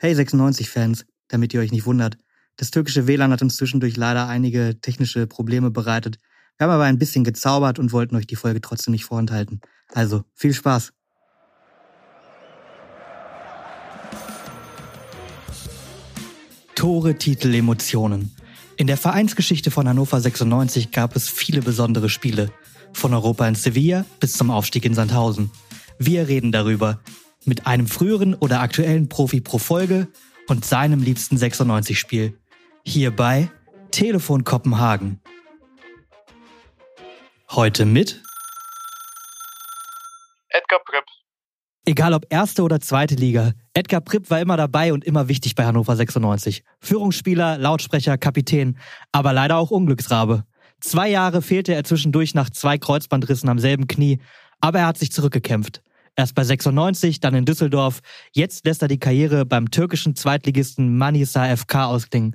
Hey 96-Fans, damit ihr euch nicht wundert. Das türkische WLAN hat uns zwischendurch leider einige technische Probleme bereitet. Wir haben aber ein bisschen gezaubert und wollten euch die Folge trotzdem nicht vorenthalten. Also, viel Spaß. Tore, Titel, Emotionen. In der Vereinsgeschichte von Hannover 96 gab es viele besondere Spiele. Von Europa in Sevilla bis zum Aufstieg in Sandhausen. Wir reden darüber. Mit einem früheren oder aktuellen Profi pro Folge und seinem liebsten 96-Spiel. Hierbei Telefon Kopenhagen. Heute mit Edgar Pripp. Egal ob erste oder zweite Liga, Edgar Pripp war immer dabei und immer wichtig bei Hannover 96. Führungsspieler, Lautsprecher, Kapitän, aber leider auch Unglücksrabe. Zwei Jahre fehlte er zwischendurch nach zwei Kreuzbandrissen am selben Knie, aber er hat sich zurückgekämpft. Erst bei 96, dann in Düsseldorf. Jetzt lässt er die Karriere beim türkischen Zweitligisten Manisa FK ausklingen.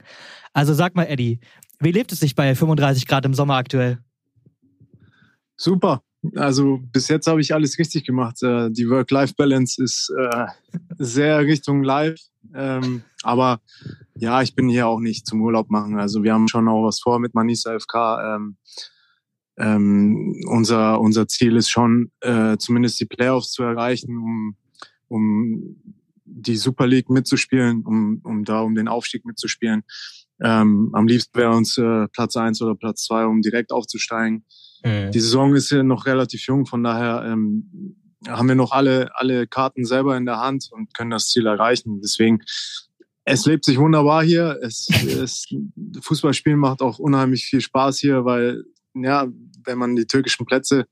Also sag mal, Eddie, wie lebt es sich bei 35 Grad im Sommer aktuell? Super. Also bis jetzt habe ich alles richtig gemacht. Äh, die Work-Life-Balance ist äh, sehr Richtung Live. Ähm, aber ja, ich bin hier auch nicht zum Urlaub machen. Also wir haben schon auch was vor mit Manisa FK. Ähm, unser, unser Ziel ist schon, äh, zumindest die Playoffs zu erreichen, um, um die Super League mitzuspielen, um, um da um den Aufstieg mitzuspielen. Ähm, am liebsten wäre uns äh, Platz eins oder Platz zwei, um direkt aufzusteigen. Mhm. Die Saison ist ja noch relativ jung, von daher ähm, haben wir noch alle, alle Karten selber in der Hand und können das Ziel erreichen. Deswegen, es lebt sich wunderbar hier. Es, es, Fußballspielen macht auch unheimlich viel Spaß hier, weil, ja, wenn man die türkischen Plätze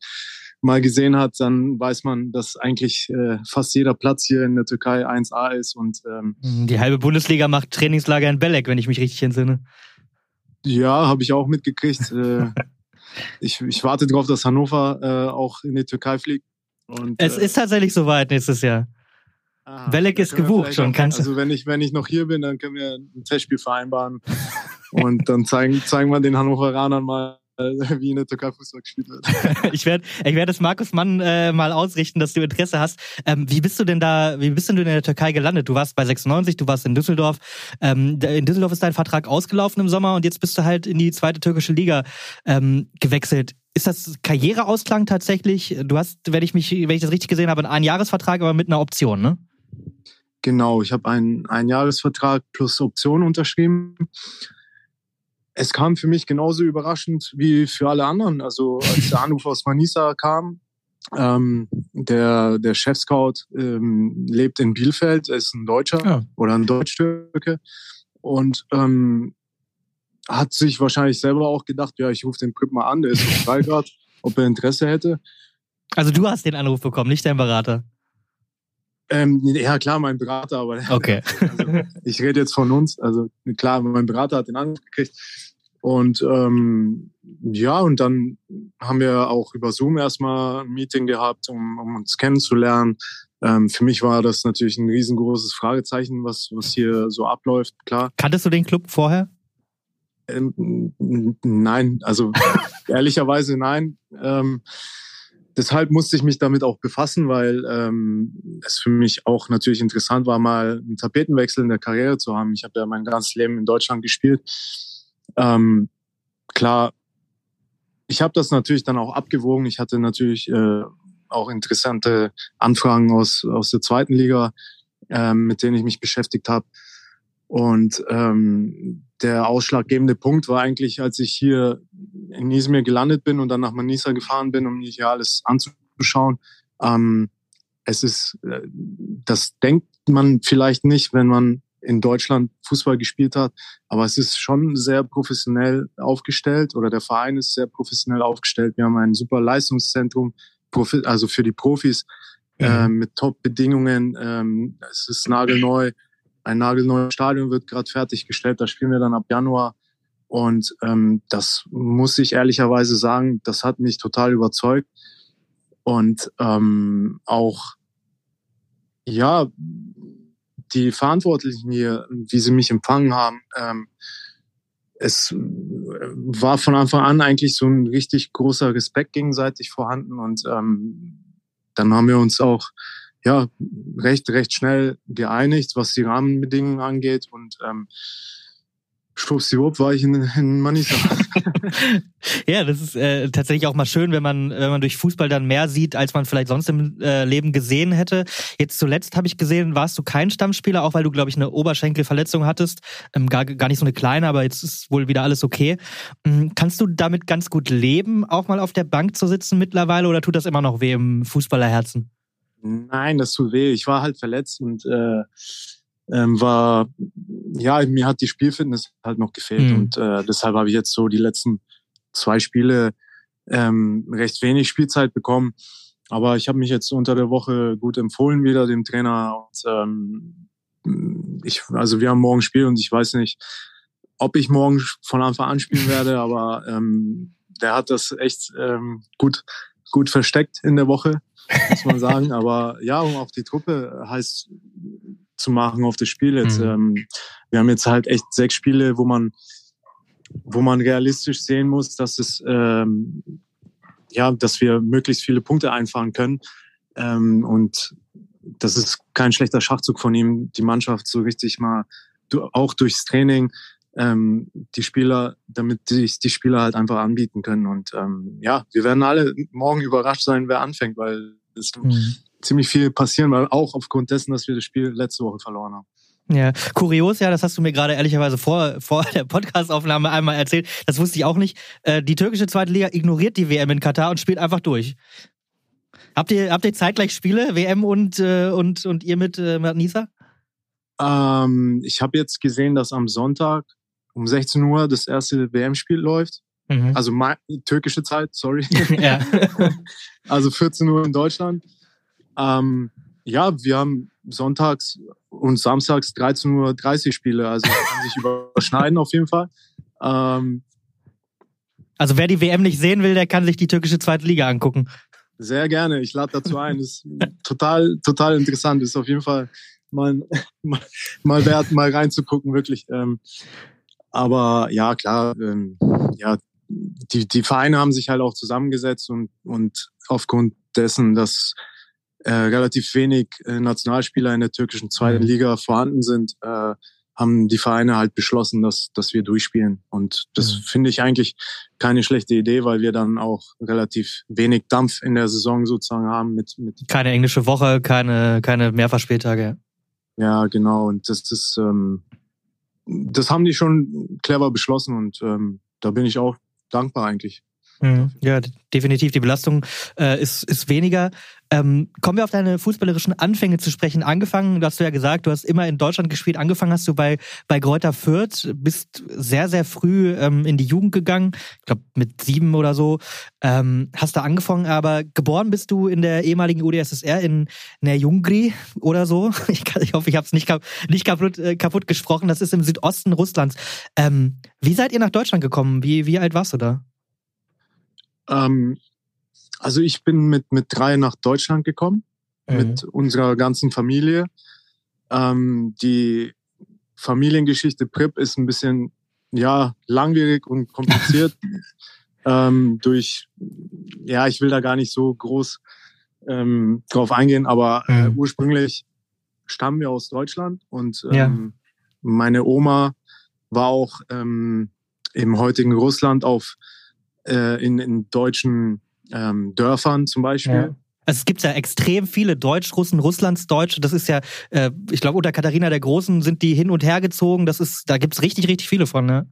mal gesehen hat, dann weiß man, dass eigentlich äh, fast jeder Platz hier in der Türkei 1A ist. Und ähm, mhm, die halbe Bundesliga macht Trainingslager in Belek, wenn ich mich richtig entsinne. Ja, habe ich auch mitgekriegt. äh, ich, ich warte darauf, dass Hannover äh, auch in die Türkei fliegt. Und, es äh, ist tatsächlich soweit nächstes Jahr. Aha, Belek ist gebucht schon. Auch, kannst also wenn ich, wenn ich noch hier bin, dann können wir ein Testspiel vereinbaren. und dann zeigen, zeigen wir den Hannoveranern mal, wie in der Türkei Fußball gespielt wird. ich werde ich werd es Markus Mann äh, mal ausrichten, dass du Interesse hast. Ähm, wie bist du denn da, wie bist denn du in der Türkei gelandet? Du warst bei 96, du warst in Düsseldorf. Ähm, in Düsseldorf ist dein Vertrag ausgelaufen im Sommer und jetzt bist du halt in die zweite türkische Liga ähm, gewechselt. Ist das Karriereausklang tatsächlich? Du hast, wenn ich mich, wenn ich das richtig gesehen habe, einen Jahresvertrag, aber mit einer Option, ne? Genau, ich habe einen, einen Jahresvertrag plus Option unterschrieben es kam für mich genauso überraschend wie für alle anderen. Also als der Anruf aus Manisa kam, ähm, der, der Chef-Scout ähm, lebt in Bielefeld, er ist ein Deutscher ja. oder ein Deutsch-Türke und ähm, hat sich wahrscheinlich selber auch gedacht, ja, ich rufe den Prip mal an, der ist frei gerade, ob er Interesse hätte. Also du hast den Anruf bekommen, nicht dein Berater? Ähm, ja, klar, mein Berater, aber okay. also, ich rede jetzt von uns. Also klar, mein Berater hat den Anruf gekriegt. Und ähm, ja, und dann haben wir auch über Zoom erstmal ein Meeting gehabt, um, um uns kennenzulernen. Ähm, für mich war das natürlich ein riesengroßes Fragezeichen, was, was hier so abläuft, klar. Kanntest du den Club vorher? Ähm, nein, also ehrlicherweise nein. Ähm, deshalb musste ich mich damit auch befassen, weil ähm, es für mich auch natürlich interessant war, mal einen Tapetenwechsel in der Karriere zu haben. Ich habe ja mein ganzes Leben in Deutschland gespielt. Ähm, klar, ich habe das natürlich dann auch abgewogen. Ich hatte natürlich äh, auch interessante Anfragen aus, aus der zweiten Liga, äh, mit denen ich mich beschäftigt habe. Und ähm, der ausschlaggebende Punkt war eigentlich, als ich hier in Izmir gelandet bin und dann nach Manisa gefahren bin, um mir hier alles anzuschauen. Ähm, es ist, äh, das denkt man vielleicht nicht, wenn man in Deutschland Fußball gespielt hat, aber es ist schon sehr professionell aufgestellt oder der Verein ist sehr professionell aufgestellt. Wir haben ein super Leistungszentrum, also für die Profis mhm. äh, mit Top-Bedingungen. Ähm, es ist nagelneu ein nagelneues Stadion wird gerade fertiggestellt. Da spielen wir dann ab Januar. Und ähm, das muss ich ehrlicherweise sagen, das hat mich total überzeugt. Und ähm, auch, ja, die Verantwortlichen hier, wie sie mich empfangen haben, ähm, es war von Anfang an eigentlich so ein richtig großer Respekt gegenseitig vorhanden. Und ähm, dann haben wir uns auch ja recht recht schnell geeinigt, was die Rahmenbedingungen angeht und ähm, schwuppsiwupp war ich in, in Manisa. ja, das ist äh, tatsächlich auch mal schön, wenn man, wenn man durch Fußball dann mehr sieht, als man vielleicht sonst im äh, Leben gesehen hätte. Jetzt zuletzt habe ich gesehen, warst du kein Stammspieler, auch weil du, glaube ich, eine Oberschenkelverletzung hattest. Ähm, gar, gar nicht so eine kleine, aber jetzt ist wohl wieder alles okay. Ähm, kannst du damit ganz gut leben, auch mal auf der Bank zu sitzen mittlerweile, oder tut das immer noch weh im Fußballerherzen? Nein, das tut weh. Ich war halt verletzt und äh, ähm, war, ja, mir hat die Spielfitness halt noch gefehlt mhm. und äh, deshalb habe ich jetzt so die letzten zwei Spiele ähm, recht wenig Spielzeit bekommen. Aber ich habe mich jetzt unter der Woche gut empfohlen wieder dem Trainer. Und, ähm, ich, also wir haben morgen Spiel und ich weiß nicht, ob ich morgen von Anfang an spielen werde, aber ähm, der hat das echt ähm, gut gut versteckt in der Woche, muss man sagen. aber ja, um auch die Truppe heißt zu machen auf das Spiel jetzt. Mhm. Ähm, wir haben jetzt halt echt sechs Spiele, wo man, wo man realistisch sehen muss, dass es, ähm, ja, dass wir möglichst viele Punkte einfahren können. Ähm, und das ist kein schlechter Schachzug von ihm, die Mannschaft so richtig mal auch durchs Training ähm, die Spieler, damit sich die Spieler halt einfach anbieten können. Und ähm, ja, wir werden alle morgen überrascht sein, wer anfängt, weil es mhm ziemlich viel passieren, weil auch aufgrund dessen, dass wir das Spiel letzte Woche verloren haben. Ja, kurios, ja, das hast du mir gerade ehrlicherweise vor, vor der Podcastaufnahme einmal erzählt. Das wusste ich auch nicht. Äh, die türkische zweite Liga ignoriert die WM in Katar und spielt einfach durch. Habt ihr, habt ihr zeitgleich Spiele, WM und, äh, und, und ihr mit, äh, Nisa? Ähm, ich habe jetzt gesehen, dass am Sonntag um 16 Uhr das erste WM-Spiel läuft. Mhm. Also türkische Zeit, sorry. ja. also 14 Uhr in Deutschland. Ähm, ja, wir haben sonntags und samstags 13.30 Uhr Spiele, also kann sich überschneiden auf jeden Fall. Ähm, also wer die WM nicht sehen will, der kann sich die türkische zweite Liga angucken. Sehr gerne, ich lade dazu ein. ist total, total interessant. Ist auf jeden Fall mal, mal, mal wert, mal reinzugucken, wirklich. Ähm, aber ja, klar, ähm, ja, die, die Vereine haben sich halt auch zusammengesetzt und, und aufgrund dessen, dass äh, relativ wenig äh, Nationalspieler in der türkischen zweiten mhm. Liga vorhanden sind, äh, haben die Vereine halt beschlossen, dass, dass wir durchspielen. Und das mhm. finde ich eigentlich keine schlechte Idee, weil wir dann auch relativ wenig Dampf in der Saison sozusagen haben mit, mit keine englische Woche, keine, keine Mehrfachspieltage. Ja, genau. Und das ist, ähm, das haben die schon clever beschlossen und ähm, da bin ich auch dankbar eigentlich. Mhm. Ja, definitiv. Die Belastung äh, ist, ist weniger. Ähm, kommen wir auf deine fußballerischen Anfänge zu sprechen. Angefangen, du hast ja gesagt, du hast immer in Deutschland gespielt. Angefangen hast du bei, bei Greuther Fürth, bist sehr, sehr früh ähm, in die Jugend gegangen. Ich glaube, mit sieben oder so. Ähm, hast da angefangen, aber geboren bist du in der ehemaligen UdSSR in Nerjungri oder so. Ich, kann, ich hoffe, ich habe es nicht, nicht kaputt, äh, kaputt gesprochen. Das ist im Südosten Russlands. Ähm, wie seid ihr nach Deutschland gekommen? Wie, wie alt warst du da? Ähm, also ich bin mit, mit drei nach Deutschland gekommen, mhm. mit unserer ganzen Familie. Ähm, die Familiengeschichte Prip ist ein bisschen, ja, langwierig und kompliziert. ähm, durch, ja, ich will da gar nicht so groß ähm, drauf eingehen, aber äh, mhm. ursprünglich stammen wir aus Deutschland und ähm, ja. meine Oma war auch ähm, im heutigen Russland auf äh, in, in deutschen ähm, Dörfern zum Beispiel. Ja. Also es gibt ja extrem viele Deutsch-Russen, Russlandsdeutsche. Das ist ja, äh, ich glaube, unter Katharina der Großen sind die hin und her gezogen. Das ist, da gibt's richtig, richtig viele von, ne?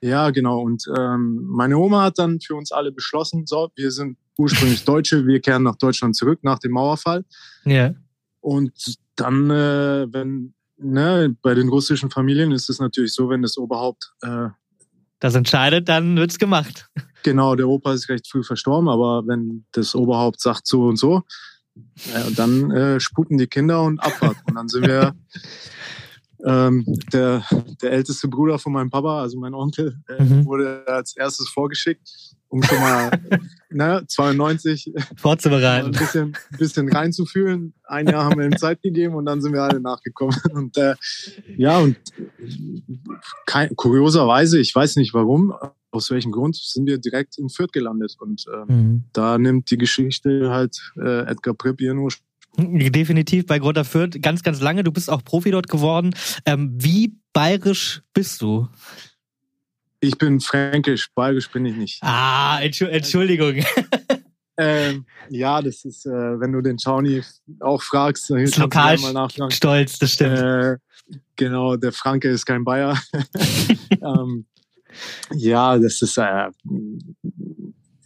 Ja, genau. Und ähm, meine Oma hat dann für uns alle beschlossen, so, wir sind ursprünglich Deutsche, wir kehren nach Deutschland zurück nach dem Mauerfall. Ja. Und dann, äh, wenn, ne, bei den russischen Familien ist es natürlich so, wenn das Oberhaupt äh, das entscheidet, dann wird's gemacht. Genau, der Opa ist recht früh verstorben, aber wenn das Oberhaupt sagt so und so, äh, dann äh, sputen die Kinder und Abfahrt. Und dann sind wir ähm, der, der älteste Bruder von meinem Papa, also mein Onkel, äh, mhm. wurde als erstes vorgeschickt, um schon mal ne, 92 vorzubereiten, ein bisschen, bisschen reinzufühlen. Ein Jahr haben wir ihm Zeit gegeben und dann sind wir alle nachgekommen. Und äh, ja, und kein, kurioserweise, ich weiß nicht warum, aus welchem Grund, sind wir direkt in Fürth gelandet. Und äh, mhm. da nimmt die Geschichte halt äh, Edgar Pripp ihren Ursprung. Definitiv bei Grotter Fürth ganz, ganz lange. Du bist auch Profi dort geworden. Ähm, wie bayerisch bist du? Ich bin fränkisch, bayerisch bin ich nicht. Ah, Entschuldigung. Ähm, ja, das ist, äh, wenn du den Shawnee auch fragst, dann ist lokal mal stolz, das stimmt. Äh, genau, der Franke ist kein Bayer. ähm, ja, das ist, äh,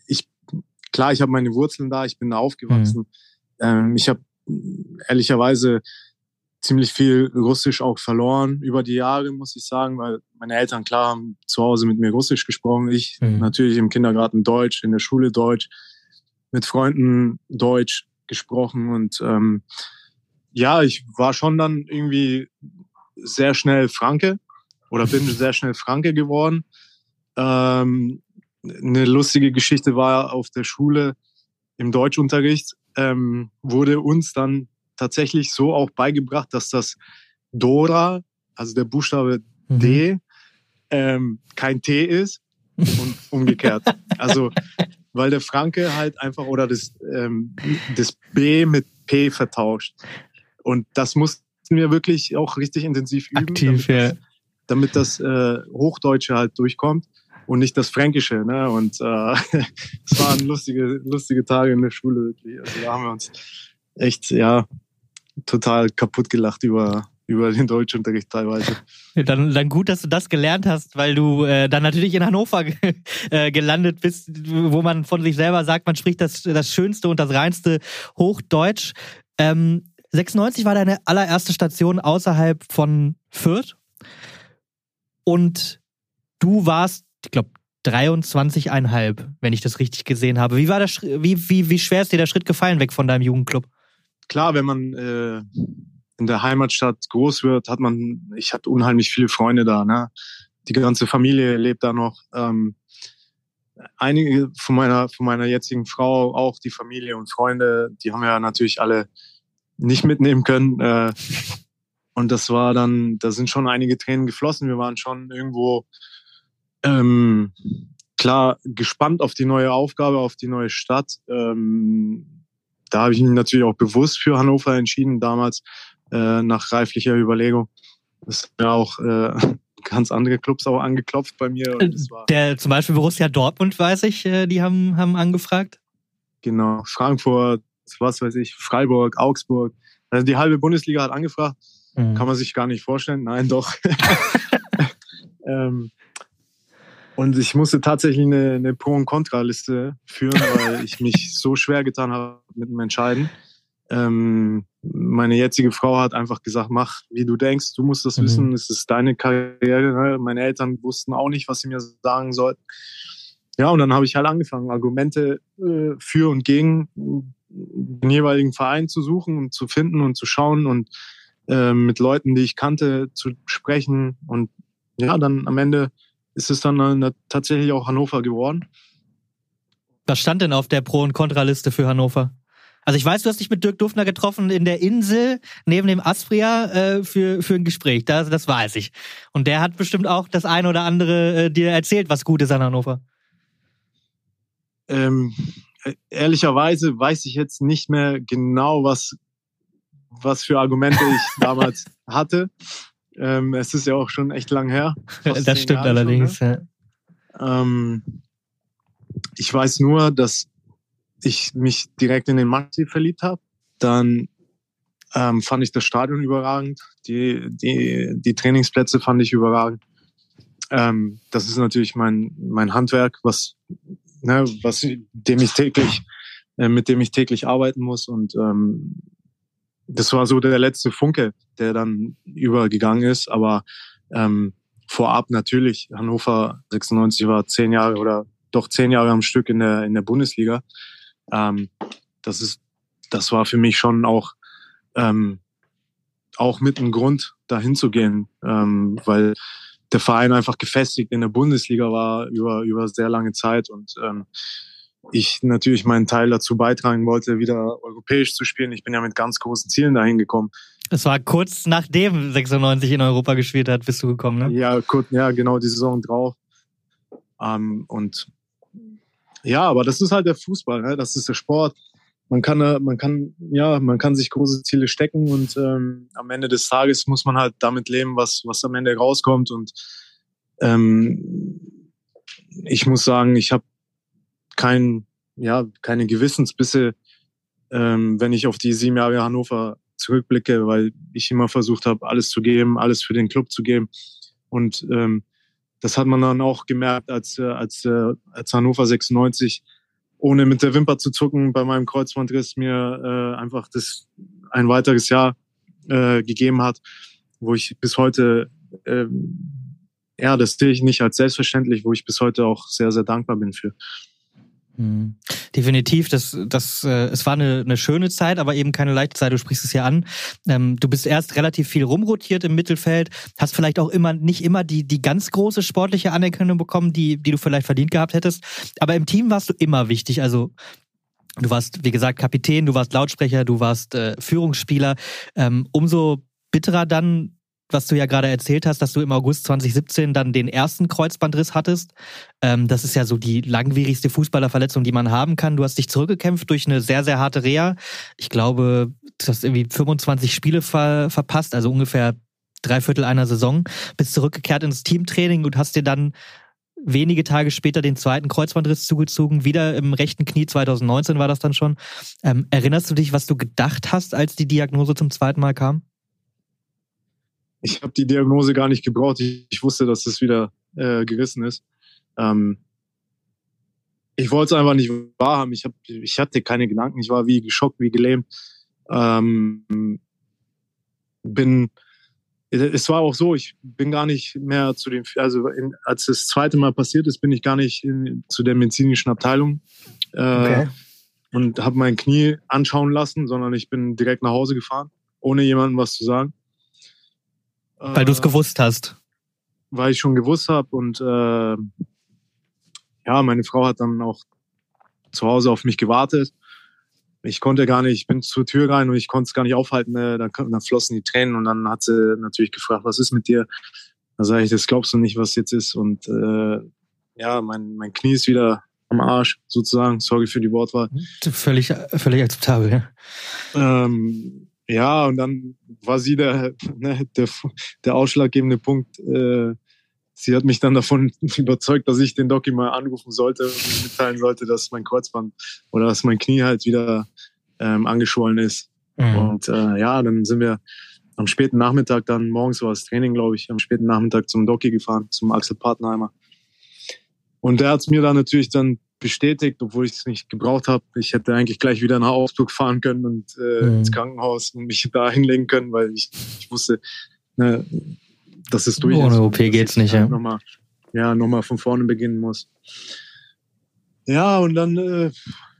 ich, klar, ich habe meine Wurzeln da, ich bin da aufgewachsen. Mhm. Ähm, ich habe ehrlicherweise ziemlich viel Russisch auch verloren über die Jahre, muss ich sagen, weil meine Eltern klar haben zu Hause mit mir Russisch gesprochen. Ich mhm. natürlich im Kindergarten Deutsch, in der Schule Deutsch mit Freunden Deutsch gesprochen und ähm, ja, ich war schon dann irgendwie sehr schnell Franke oder bin sehr schnell Franke geworden. Ähm, eine lustige Geschichte war auf der Schule im Deutschunterricht ähm, wurde uns dann tatsächlich so auch beigebracht, dass das Dora, also der Buchstabe mhm. D, ähm, kein T ist und umgekehrt. Also weil der Franke halt einfach oder das, ähm, das B mit P vertauscht. Und das mussten wir wirklich auch richtig intensiv üben, Aktiv, damit, ja. das, damit das äh, Hochdeutsche halt durchkommt und nicht das Fränkische. Ne? Und äh, es waren lustige, lustige Tage in der Schule wirklich. Also da haben wir uns echt ja total kaputt gelacht über über den Deutschunterricht teilweise. Dann, dann gut, dass du das gelernt hast, weil du äh, dann natürlich in Hannover äh, gelandet bist, wo man von sich selber sagt, man spricht das, das schönste und das reinste Hochdeutsch. Ähm, 96 war deine allererste Station außerhalb von Fürth. Und du warst, ich glaube, 23,5, wenn ich das richtig gesehen habe. Wie war das, wie, wie, wie schwer ist dir der Schritt gefallen weg von deinem Jugendclub? Klar, wenn man äh, in der Heimatstadt groß wird, hat man, ich hatte unheimlich viele Freunde da, ne? Die ganze Familie lebt da noch. Ähm, einige von meiner, von meiner jetzigen Frau, auch die Familie und Freunde, die haben wir ja natürlich alle nicht mitnehmen können. Äh, und das war dann, da sind schon einige Tränen geflossen. Wir waren schon irgendwo ähm, klar gespannt auf die neue Aufgabe, auf die neue Stadt. Ähm, da habe ich mich natürlich auch bewusst für Hannover entschieden damals, äh, nach reiflicher Überlegung. Das sind ja auch äh, ganz andere Clubs auch angeklopft bei mir. Der zum Beispiel Borussia Dortmund, weiß ich, äh, die haben, haben angefragt. Genau, Frankfurt, was weiß ich, Freiburg, Augsburg. Also die halbe Bundesliga hat angefragt. Mhm. Kann man sich gar nicht vorstellen. Nein, doch. ähm, und ich musste tatsächlich eine, eine Pro- und Kontraliste führen, weil ich mich so schwer getan habe mit dem Entscheiden. Ähm, meine jetzige Frau hat einfach gesagt, mach, wie du denkst, du musst das mhm. wissen, es ist deine Karriere. Ne? Meine Eltern wussten auch nicht, was sie mir sagen sollten. Ja, und dann habe ich halt angefangen, Argumente äh, für und gegen den jeweiligen Verein zu suchen und zu finden und zu schauen und äh, mit Leuten, die ich kannte, zu sprechen. Und ja, dann am Ende ist es dann äh, tatsächlich auch Hannover geworden. Was stand denn auf der Pro- und Kontraliste für Hannover? Also ich weiß, du hast dich mit Dirk Duffner getroffen in der Insel neben dem Aspria äh, für, für ein Gespräch. Das, das weiß ich. Und der hat bestimmt auch das eine oder andere äh, dir erzählt, was gut ist an Hannover. Ähm, ehrlicherweise weiß ich jetzt nicht mehr genau, was, was für Argumente ich damals hatte. Ähm, es ist ja auch schon echt lang her. Das stimmt allerdings. Schon, ne? ja. ähm, ich weiß nur, dass ich mich direkt in den Maxi verliebt habe. Dann ähm, fand ich das Stadion überragend. Die, die, die Trainingsplätze fand ich überragend. Ähm, das ist natürlich mein, mein Handwerk, was, ne, was, dem ich täglich, äh, mit dem ich täglich arbeiten muss. Und ähm, das war so der letzte Funke, der dann übergegangen ist. Aber ähm, vorab natürlich, Hannover 96 war zehn Jahre oder doch zehn Jahre am Stück in der, in der Bundesliga. Ähm, das ist, das war für mich schon auch, ähm, auch mit einem Grund, dahin zu gehen, ähm, weil der Verein einfach gefestigt in der Bundesliga war über, über sehr lange Zeit und ähm, ich natürlich meinen Teil dazu beitragen wollte, wieder europäisch zu spielen. Ich bin ja mit ganz großen Zielen dahin gekommen. Es war kurz nachdem 96 in Europa gespielt hat, bist du gekommen, ne? Ja, kurz, ja, genau die Saison drauf. Ähm, und ja, aber das ist halt der Fußball, ne? das ist der Sport. man kann, man kann, ja, man kann sich große Ziele stecken und ähm, am Ende des Tages muss man halt damit leben, was, was am Ende rauskommt. Und ähm, ich muss sagen, ich habe kein, ja, keine Gewissensbisse, ähm, wenn ich auf die sieben Jahre Hannover zurückblicke, weil ich immer versucht habe, alles zu geben, alles für den Club zu geben. Und ähm, das hat man dann auch gemerkt, als, äh, als, äh, als Hannover 96 ohne mit der Wimper zu zucken bei meinem Kreuzbandriss mir äh, einfach das ein weiteres Jahr äh, gegeben hat, wo ich bis heute äh, ja, das sehe ich nicht als selbstverständlich, wo ich bis heute auch sehr, sehr dankbar bin für. Hm. Definitiv, das, das, äh, es war eine, eine schöne Zeit, aber eben keine leichte Zeit. Du sprichst es ja an. Ähm, du bist erst relativ viel rumrotiert im Mittelfeld, hast vielleicht auch immer nicht immer die die ganz große sportliche Anerkennung bekommen, die die du vielleicht verdient gehabt hättest. Aber im Team warst du immer wichtig. Also du warst wie gesagt Kapitän, du warst Lautsprecher, du warst äh, Führungsspieler. Ähm, umso bitterer dann was du ja gerade erzählt hast, dass du im August 2017 dann den ersten Kreuzbandriss hattest. Ähm, das ist ja so die langwierigste Fußballerverletzung, die man haben kann. Du hast dich zurückgekämpft durch eine sehr, sehr harte Reha. Ich glaube, du hast irgendwie 25 Spiele ver verpasst, also ungefähr drei Viertel einer Saison. Bist zurückgekehrt ins Teamtraining und hast dir dann wenige Tage später den zweiten Kreuzbandriss zugezogen, wieder im rechten Knie, 2019 war das dann schon. Ähm, erinnerst du dich, was du gedacht hast, als die Diagnose zum zweiten Mal kam? Ich habe die Diagnose gar nicht gebraucht. Ich, ich wusste, dass das wieder äh, gerissen ist. Ähm, ich wollte es einfach nicht wahrhaben. Ich, hab, ich hatte keine Gedanken. Ich war wie geschockt, wie gelähmt. Ähm, bin, es war auch so, ich bin gar nicht mehr zu dem, also in, als das zweite Mal passiert ist, bin ich gar nicht in, zu der medizinischen Abteilung äh, okay. und habe mein Knie anschauen lassen, sondern ich bin direkt nach Hause gefahren, ohne jemandem was zu sagen. Weil du es gewusst hast. Weil ich schon gewusst habe und äh, ja, meine Frau hat dann auch zu Hause auf mich gewartet. Ich konnte gar nicht, ich bin zur Tür rein und ich konnte es gar nicht aufhalten. Ne? Da, da flossen die Tränen und dann hat sie natürlich gefragt, was ist mit dir? Da sage ich, das glaubst du nicht, was jetzt ist. Und äh, ja, mein, mein Knie ist wieder am Arsch, sozusagen. Sorry für die Wortwahl. Völlig, völlig akzeptabel, ja. Ähm, ja, und dann war sie der, ne, der, der ausschlaggebende Punkt. Äh, sie hat mich dann davon überzeugt, dass ich den Doki mal anrufen sollte und mitteilen sollte, dass mein Kreuzband oder dass mein Knie halt wieder ähm, angeschwollen ist. Mhm. Und äh, ja, dann sind wir am späten Nachmittag dann, morgens war das Training, glaube ich, am späten Nachmittag zum Doki gefahren, zum Axel Partnerheimer. Und der hat es mir dann natürlich dann bestätigt, obwohl ich es nicht gebraucht habe. Ich hätte eigentlich gleich wieder nach Augsburg fahren können und äh, mhm. ins Krankenhaus und mich da hinlegen können, weil ich, ich wusste, ne, dass es durch Ohne ist. Ohne OP geht's nicht, ja. Nochmal, ja, nochmal von vorne beginnen muss. Ja, und dann, äh,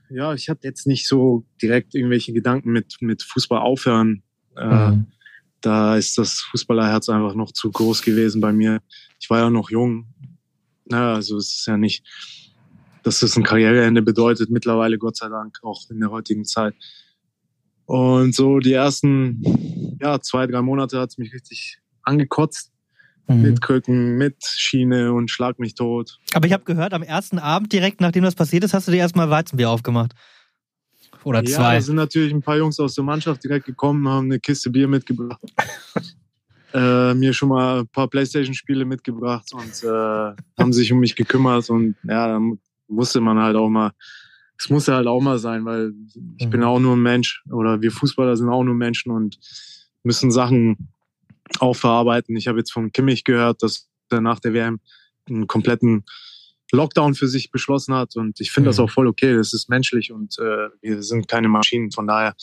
ja, ich hatte jetzt nicht so direkt irgendwelche Gedanken mit, mit Fußball aufhören. Äh, mhm. Da ist das Fußballerherz einfach noch zu groß gewesen bei mir. Ich war ja noch jung. Ja, also es ist ja nicht, dass das ein Karriereende bedeutet, mittlerweile Gott sei Dank, auch in der heutigen Zeit. Und so die ersten ja, zwei, drei Monate hat es mich richtig angekotzt. Mhm. Mit Krücken, mit Schiene und Schlag mich tot. Aber ich habe gehört, am ersten Abend direkt, nachdem das passiert ist, hast du dir erstmal Weizenbier aufgemacht. Oder zwei. Ja, da sind natürlich ein paar Jungs aus der Mannschaft direkt gekommen, haben eine Kiste Bier mitgebracht. äh, mir schon mal ein paar Playstation-Spiele mitgebracht und äh, haben sich um mich gekümmert. Und ja, musste man halt auch mal, es musste halt auch mal sein, weil ich mhm. bin auch nur ein Mensch oder wir Fußballer sind auch nur Menschen und müssen Sachen auch verarbeiten. Ich habe jetzt von Kimmich gehört, dass er nach der WM einen kompletten Lockdown für sich beschlossen hat und ich finde mhm. das auch voll okay. Das ist menschlich und äh, wir sind keine Maschinen. Von daher,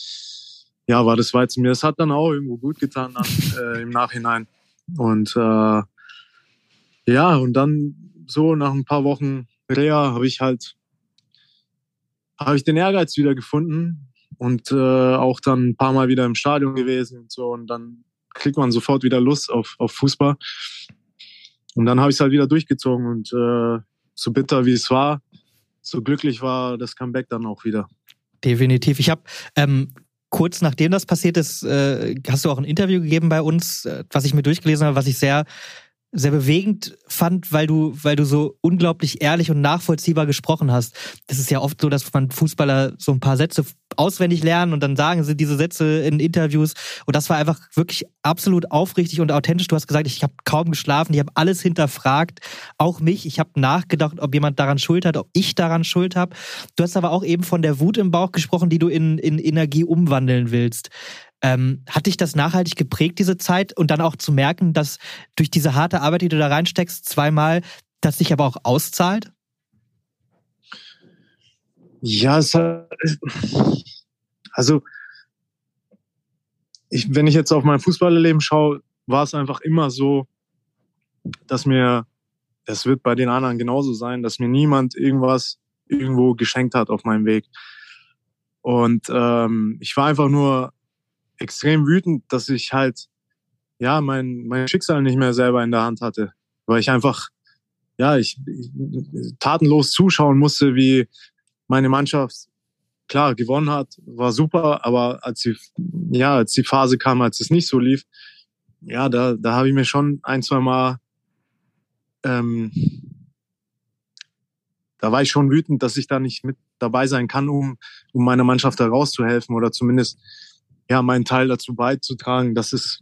ja, war das weit zu mir. Das hat dann auch irgendwo gut getan dann, äh, im Nachhinein. Und äh, ja, und dann so nach ein paar Wochen Reha habe ich halt habe ich den Ehrgeiz wieder gefunden und äh, auch dann ein paar Mal wieder im Stadion gewesen und so und dann kriegt man sofort wieder Lust auf, auf Fußball. Und dann habe ich es halt wieder durchgezogen und äh, so bitter wie es war, so glücklich war das Comeback dann auch wieder. Definitiv. Ich habe ähm, kurz nachdem das passiert ist, äh, hast du auch ein Interview gegeben bei uns, äh, was ich mir durchgelesen habe, was ich sehr sehr bewegend fand, weil du, weil du so unglaublich ehrlich und nachvollziehbar gesprochen hast. Das ist ja oft so, dass man Fußballer so ein paar Sätze auswendig lernen und dann sagen sie diese Sätze in Interviews. Und das war einfach wirklich absolut aufrichtig und authentisch. Du hast gesagt, ich habe kaum geschlafen, ich habe alles hinterfragt, auch mich. Ich habe nachgedacht, ob jemand daran schuld hat, ob ich daran schuld habe. Du hast aber auch eben von der Wut im Bauch gesprochen, die du in, in Energie umwandeln willst. Ähm, hat dich das nachhaltig geprägt, diese Zeit? Und dann auch zu merken, dass durch diese harte Arbeit, die du da reinsteckst, zweimal, das sich aber auch auszahlt? Ja, es also ich, wenn ich jetzt auf mein Fußballerleben schaue, war es einfach immer so, dass mir, das wird bei den anderen genauso sein, dass mir niemand irgendwas irgendwo geschenkt hat auf meinem Weg. Und ähm, ich war einfach nur extrem wütend, dass ich halt ja mein mein Schicksal nicht mehr selber in der Hand hatte, weil ich einfach ja ich, ich tatenlos zuschauen musste, wie meine Mannschaft klar gewonnen hat, war super, aber als die ja als die Phase kam, als es nicht so lief, ja da da habe ich mir schon ein zwei Mal ähm, da war ich schon wütend, dass ich da nicht mit dabei sein kann, um, um meiner Mannschaft da rauszuhelfen oder zumindest ja, meinen Teil dazu beizutragen, dass es,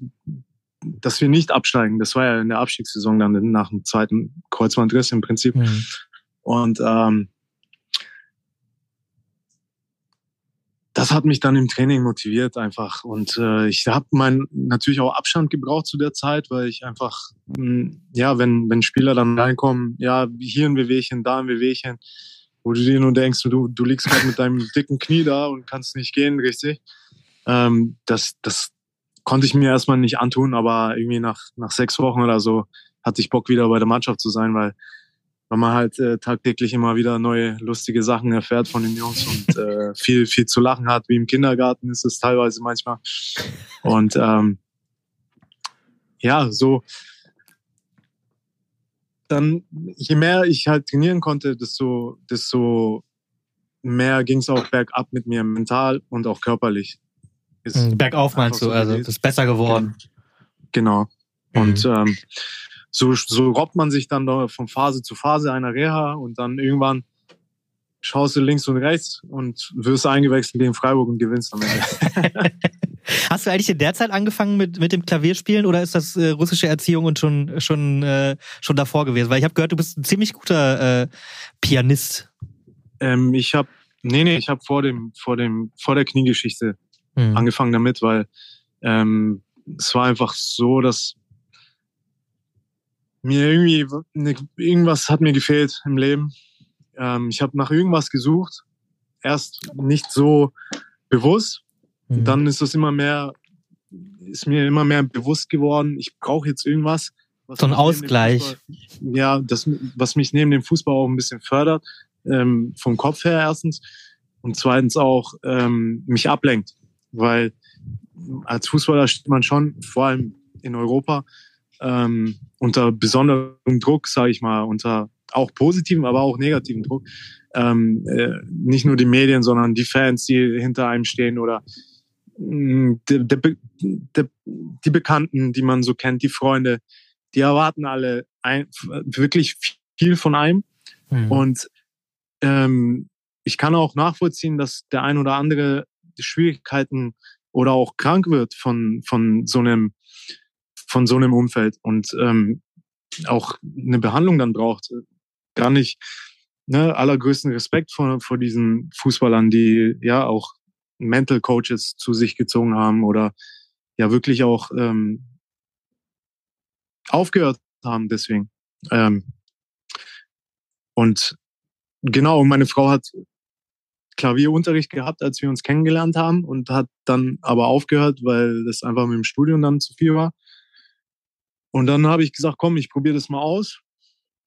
dass wir nicht absteigen. Das war ja in der Abstiegssaison dann nach dem zweiten Kreuzbandriss im Prinzip. Mhm. Und ähm, das hat mich dann im Training motiviert einfach. Und äh, ich habe mein natürlich auch Abstand gebraucht zu der Zeit, weil ich einfach, mh, hm, ja, wenn, wenn Spieler dann reinkommen, ja, hier ein Wehwehchen, da ein Wehwehchen, wo du dir nur denkst, du, du liegst gerade mit deinem dicken Knie da und kannst nicht gehen, richtig. Ähm, das, das konnte ich mir erstmal nicht antun, aber irgendwie nach, nach sechs Wochen oder so hatte ich Bock wieder bei der Mannschaft zu sein, weil, weil man halt äh, tagtäglich immer wieder neue lustige Sachen erfährt von den Jungs und äh, viel, viel zu lachen hat, wie im Kindergarten ist es teilweise manchmal. Und ähm, ja, so dann, je mehr ich halt trainieren konnte, desto, desto mehr ging es auch bergab mit mir mental und auch körperlich. Ist mhm, Bergauf meinst du, also ist besser geworden. Genau. Und mhm. ähm, so, so robbt man sich dann von Phase zu Phase einer Reha und dann irgendwann schaust du links und rechts und wirst eingewechselt gegen Freiburg und gewinnst am Ende. Hast du eigentlich in der Zeit angefangen mit, mit dem Klavierspielen oder ist das äh, russische Erziehung und schon, schon, äh, schon davor gewesen? Weil ich habe gehört, du bist ein ziemlich guter äh, Pianist. Ähm, ich habe, nee, nee, ich habe vor dem, vor dem, vor der Kniegeschichte mhm. angefangen damit, weil ähm, es war einfach so, dass mir irgendwie ne, irgendwas hat mir gefehlt im Leben. Ähm, ich habe nach irgendwas gesucht, erst nicht so bewusst, mhm. dann ist es immer mehr, ist mir immer mehr bewusst geworden. Ich brauche jetzt irgendwas. so ein Ausgleich. ja, das, was mich neben dem Fußball auch ein bisschen fördert, ähm, vom Kopf her erstens und zweitens auch ähm, mich ablenkt weil als Fußballer steht man schon, vor allem in Europa, ähm, unter besonderem Druck, sage ich mal, unter auch positiven, aber auch negativen Druck. Ähm, äh, nicht nur die Medien, sondern die Fans, die hinter einem stehen oder mh, die, die, die, die Bekannten, die man so kennt, die Freunde, die erwarten alle ein, wirklich viel von einem. Mhm. Und ähm, ich kann auch nachvollziehen, dass der ein oder andere Schwierigkeiten oder auch krank wird von, von so einem, von so einem Umfeld und ähm, auch eine Behandlung dann braucht. Gar nicht ne, allergrößten Respekt vor, vor diesen Fußballern, die ja auch Mental Coaches zu sich gezogen haben oder ja wirklich auch ähm, aufgehört haben deswegen. Ähm, und genau, meine Frau hat Klavierunterricht gehabt, als wir uns kennengelernt haben und hat dann aber aufgehört, weil das einfach mit dem Studium dann zu viel war. Und dann habe ich gesagt, komm, ich probiere das mal aus.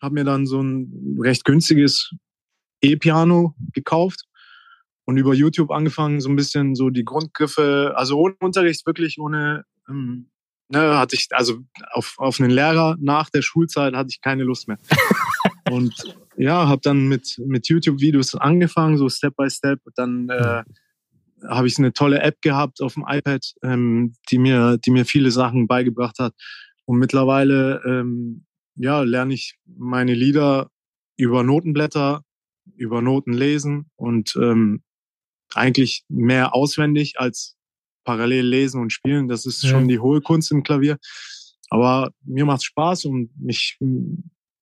Habe mir dann so ein recht günstiges E-Piano gekauft und über YouTube angefangen, so ein bisschen so die Grundgriffe, also ohne Unterricht, wirklich ohne, ähm, ne, hatte ich, also auf, auf einen Lehrer nach der Schulzeit hatte ich keine Lust mehr. und ja, habe dann mit, mit YouTube-Videos angefangen, so Step by Step. Dann äh, habe ich eine tolle App gehabt auf dem iPad, ähm, die, mir, die mir viele Sachen beigebracht hat. Und mittlerweile ähm, ja, lerne ich meine Lieder über Notenblätter, über Noten lesen und ähm, eigentlich mehr auswendig als parallel lesen und spielen. Das ist ja. schon die hohe Kunst im Klavier. Aber mir macht Spaß und mich,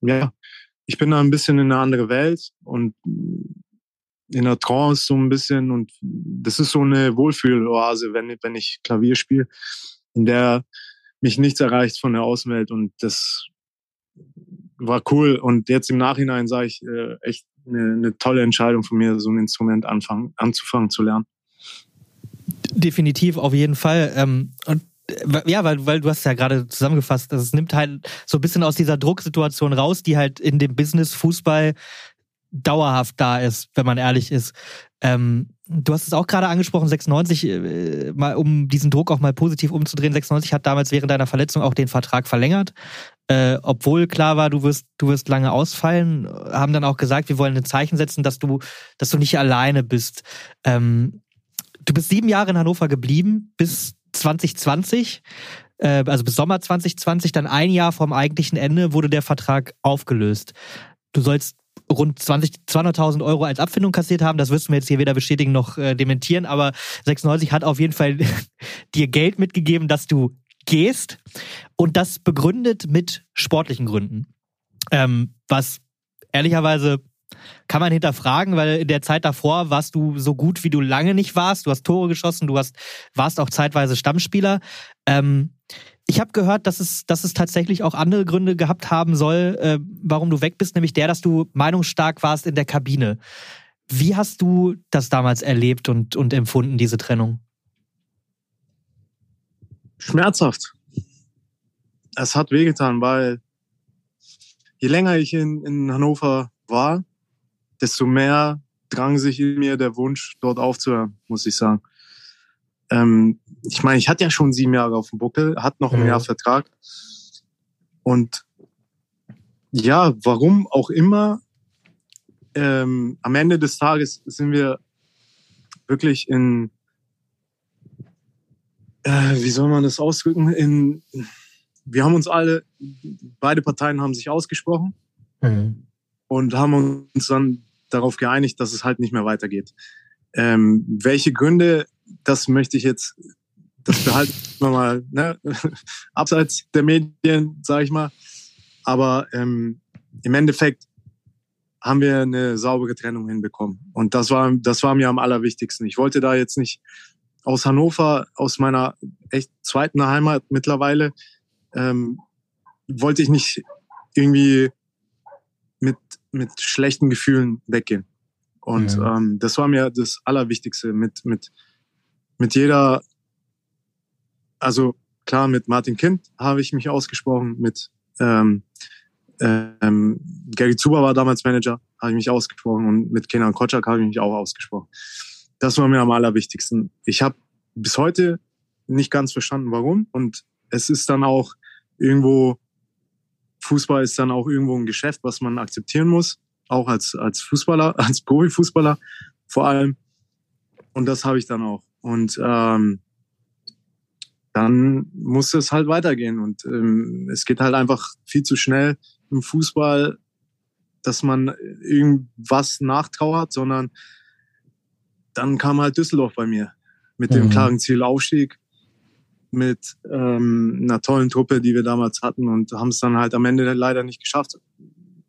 ja, ich bin da ein bisschen in eine andere Welt und in der Trance so ein bisschen und das ist so eine Wohlfühloase, wenn, wenn ich Klavier spiele, in der mich nichts erreicht von der Außenwelt und das war cool und jetzt im Nachhinein sage ich äh, echt eine, eine tolle Entscheidung von mir, so ein Instrument anfangen, anzufangen zu lernen. Definitiv, auf jeden Fall. Ähm, und ja, weil, weil du hast ja gerade zusammengefasst, es nimmt halt so ein bisschen aus dieser Drucksituation raus, die halt in dem Business Fußball dauerhaft da ist, wenn man ehrlich ist. Ähm, du hast es auch gerade angesprochen, 96, äh, mal um diesen Druck auch mal positiv umzudrehen. 96 hat damals während deiner Verletzung auch den Vertrag verlängert. Äh, obwohl klar war, du wirst, du wirst lange ausfallen, haben dann auch gesagt, wir wollen ein Zeichen setzen, dass du, dass du nicht alleine bist. Ähm, du bist sieben Jahre in Hannover geblieben, bis 2020, äh, also bis Sommer 2020, dann ein Jahr vom eigentlichen Ende wurde der Vertrag aufgelöst. Du sollst rund 20, 200.000 Euro als Abfindung kassiert haben. Das wirst du mir jetzt hier weder bestätigen noch äh, dementieren. Aber 96 hat auf jeden Fall dir Geld mitgegeben, dass du gehst. Und das begründet mit sportlichen Gründen. Ähm, was ehrlicherweise kann man hinterfragen, weil in der Zeit davor warst du so gut, wie du lange nicht warst. Du hast Tore geschossen, du hast, warst auch zeitweise Stammspieler. Ähm, ich habe gehört, dass es, dass es tatsächlich auch andere Gründe gehabt haben soll, äh, warum du weg bist, nämlich der, dass du meinungsstark warst in der Kabine. Wie hast du das damals erlebt und, und empfunden, diese Trennung? Schmerzhaft. Es hat wehgetan, weil je länger ich in, in Hannover war, desto mehr drang sich in mir der Wunsch, dort aufzuhören, muss ich sagen. Ähm, ich meine, ich hatte ja schon sieben Jahre auf dem Buckel, hat noch ein mhm. Jahr Vertrag. Und ja, warum auch immer, ähm, am Ende des Tages sind wir wirklich in, äh, wie soll man das ausdrücken, in, wir haben uns alle, beide Parteien haben sich ausgesprochen mhm. und haben uns dann darauf geeinigt, dass es halt nicht mehr weitergeht. Ähm, welche Gründe das möchte ich jetzt, das behalten wir mal ne, abseits der Medien, sage ich mal. Aber ähm, im Endeffekt haben wir eine saubere Trennung hinbekommen. Und das war, das war mir am allerwichtigsten. Ich wollte da jetzt nicht aus Hannover, aus meiner echt zweiten Heimat mittlerweile, ähm, wollte ich nicht irgendwie mit, mit schlechten Gefühlen weggehen. Und ja. ähm, das war mir das Allerwichtigste, mit, mit mit jeder, also klar, mit Martin Kind habe ich mich ausgesprochen, mit ähm, ähm, Gary Zuber war damals Manager, habe ich mich ausgesprochen und mit Kenan Kotschak habe ich mich auch ausgesprochen. Das war mir am allerwichtigsten. Ich habe bis heute nicht ganz verstanden, warum. Und es ist dann auch irgendwo, Fußball ist dann auch irgendwo ein Geschäft, was man akzeptieren muss, auch als, als Fußballer, als Profifußballer vor allem. Und das habe ich dann auch. Und ähm, dann muss es halt weitergehen. Und ähm, es geht halt einfach viel zu schnell im Fußball, dass man irgendwas nachtrauert, sondern dann kam halt Düsseldorf bei mir mit dem mhm. klaren Ziel Aufstieg, mit ähm, einer tollen Truppe, die wir damals hatten und haben es dann halt am Ende leider nicht geschafft.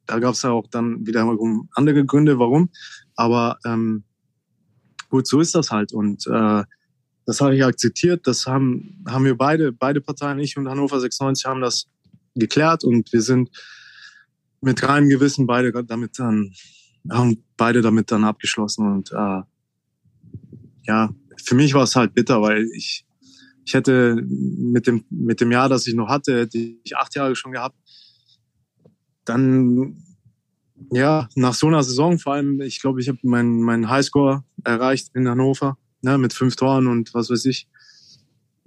Da gab es ja auch dann wiederum andere Gründe, warum. Aber ähm, gut, so ist das halt. Und äh, das habe ich akzeptiert. Das haben, haben wir beide, beide Parteien, ich und Hannover 96, haben das geklärt und wir sind mit reinem Gewissen beide damit dann, haben beide damit dann abgeschlossen. Und äh, ja, für mich war es halt bitter, weil ich, ich hätte mit dem, mit dem Jahr, das ich noch hatte, hätte ich acht Jahre schon gehabt. Dann ja, nach so einer Saison vor allem, ich glaube, ich habe meinen mein Highscore erreicht in Hannover, ne, mit fünf Toren und was weiß ich.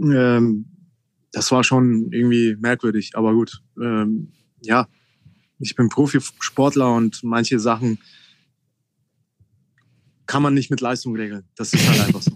Ähm, das war schon irgendwie merkwürdig, aber gut. Ähm, ja, ich bin Profisportler und manche Sachen kann man nicht mit Leistung regeln. Das ist halt einfach so.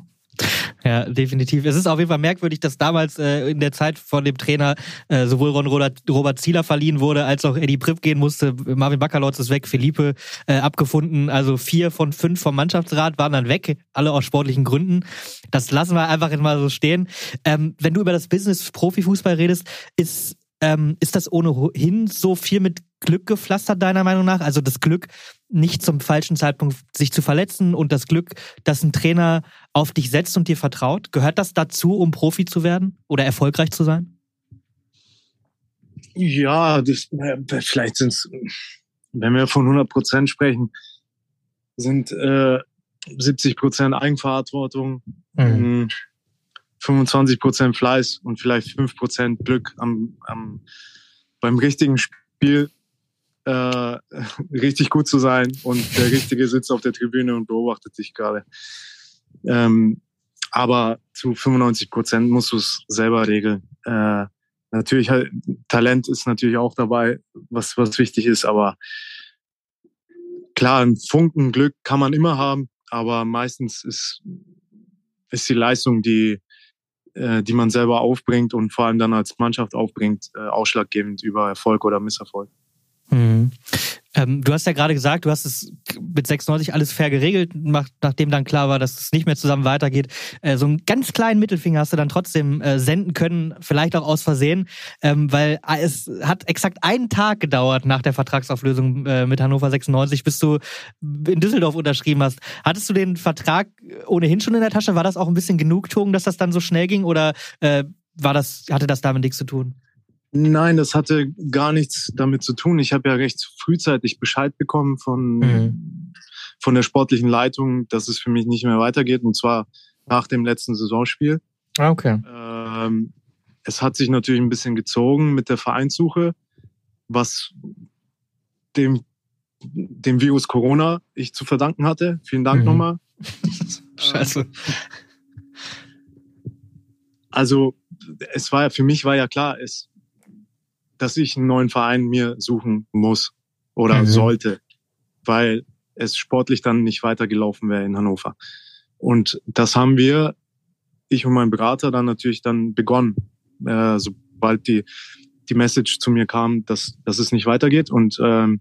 Ja, definitiv. Es ist auf jeden Fall merkwürdig, dass damals äh, in der Zeit von dem Trainer äh, sowohl Ron Robert, Robert Zieler verliehen wurde, als auch Eddie Pripp gehen musste. Marvin Baccalords ist weg, Felipe äh, abgefunden. Also vier von fünf vom Mannschaftsrat waren dann weg, alle aus sportlichen Gründen. Das lassen wir einfach mal so stehen. Ähm, wenn du über das Business Profifußball redest, ist ähm, ist das ohnehin so viel mit Glück gepflastert, deiner Meinung nach? Also das Glück, nicht zum falschen Zeitpunkt sich zu verletzen und das Glück, dass ein Trainer auf dich setzt und dir vertraut? Gehört das dazu, um Profi zu werden oder erfolgreich zu sein? Ja, das, vielleicht sind es, wenn wir von 100 Prozent sprechen, sind äh, 70 Prozent Eigenverantwortung, mhm. 25 hm, Prozent Fleiß und vielleicht 5 Prozent Glück am, am, beim richtigen Spiel äh, richtig gut zu sein und der Richtige sitzt auf der Tribüne und beobachtet dich gerade. Ähm, aber zu 95 Prozent musst du es selber regeln. Äh, natürlich, halt, Talent ist natürlich auch dabei, was, was wichtig ist, aber klar, ein Funken Glück kann man immer haben, aber meistens ist, ist die Leistung, die, äh, die man selber aufbringt und vor allem dann als Mannschaft aufbringt, äh, ausschlaggebend über Erfolg oder Misserfolg. Mhm. Ähm, du hast ja gerade gesagt, du hast es mit 96 alles fair geregelt, nachdem dann klar war, dass es nicht mehr zusammen weitergeht. Äh, so einen ganz kleinen Mittelfinger hast du dann trotzdem äh, senden können, vielleicht auch aus Versehen, ähm, weil äh, es hat exakt einen Tag gedauert nach der Vertragsauflösung äh, mit Hannover 96, bis du in Düsseldorf unterschrieben hast. Hattest du den Vertrag ohnehin schon in der Tasche? War das auch ein bisschen Genugtuung, dass das dann so schnell ging oder äh, war das, hatte das damit nichts zu tun? Nein, das hatte gar nichts damit zu tun. Ich habe ja recht frühzeitig Bescheid bekommen von, mhm. von der sportlichen Leitung, dass es für mich nicht mehr weitergeht, und zwar nach dem letzten Saisonspiel. Ah, okay. Ähm, es hat sich natürlich ein bisschen gezogen mit der Vereinssuche, was dem, dem Virus Corona ich zu verdanken hatte. Vielen Dank mhm. nochmal. Scheiße. Also, es war ja, für mich war ja klar, es, dass ich einen neuen Verein mir suchen muss oder mhm. sollte, weil es sportlich dann nicht weitergelaufen wäre in Hannover. Und das haben wir, ich und mein Berater, dann natürlich dann begonnen, äh, sobald die, die Message zu mir kam, dass, dass es nicht weitergeht. Und ähm,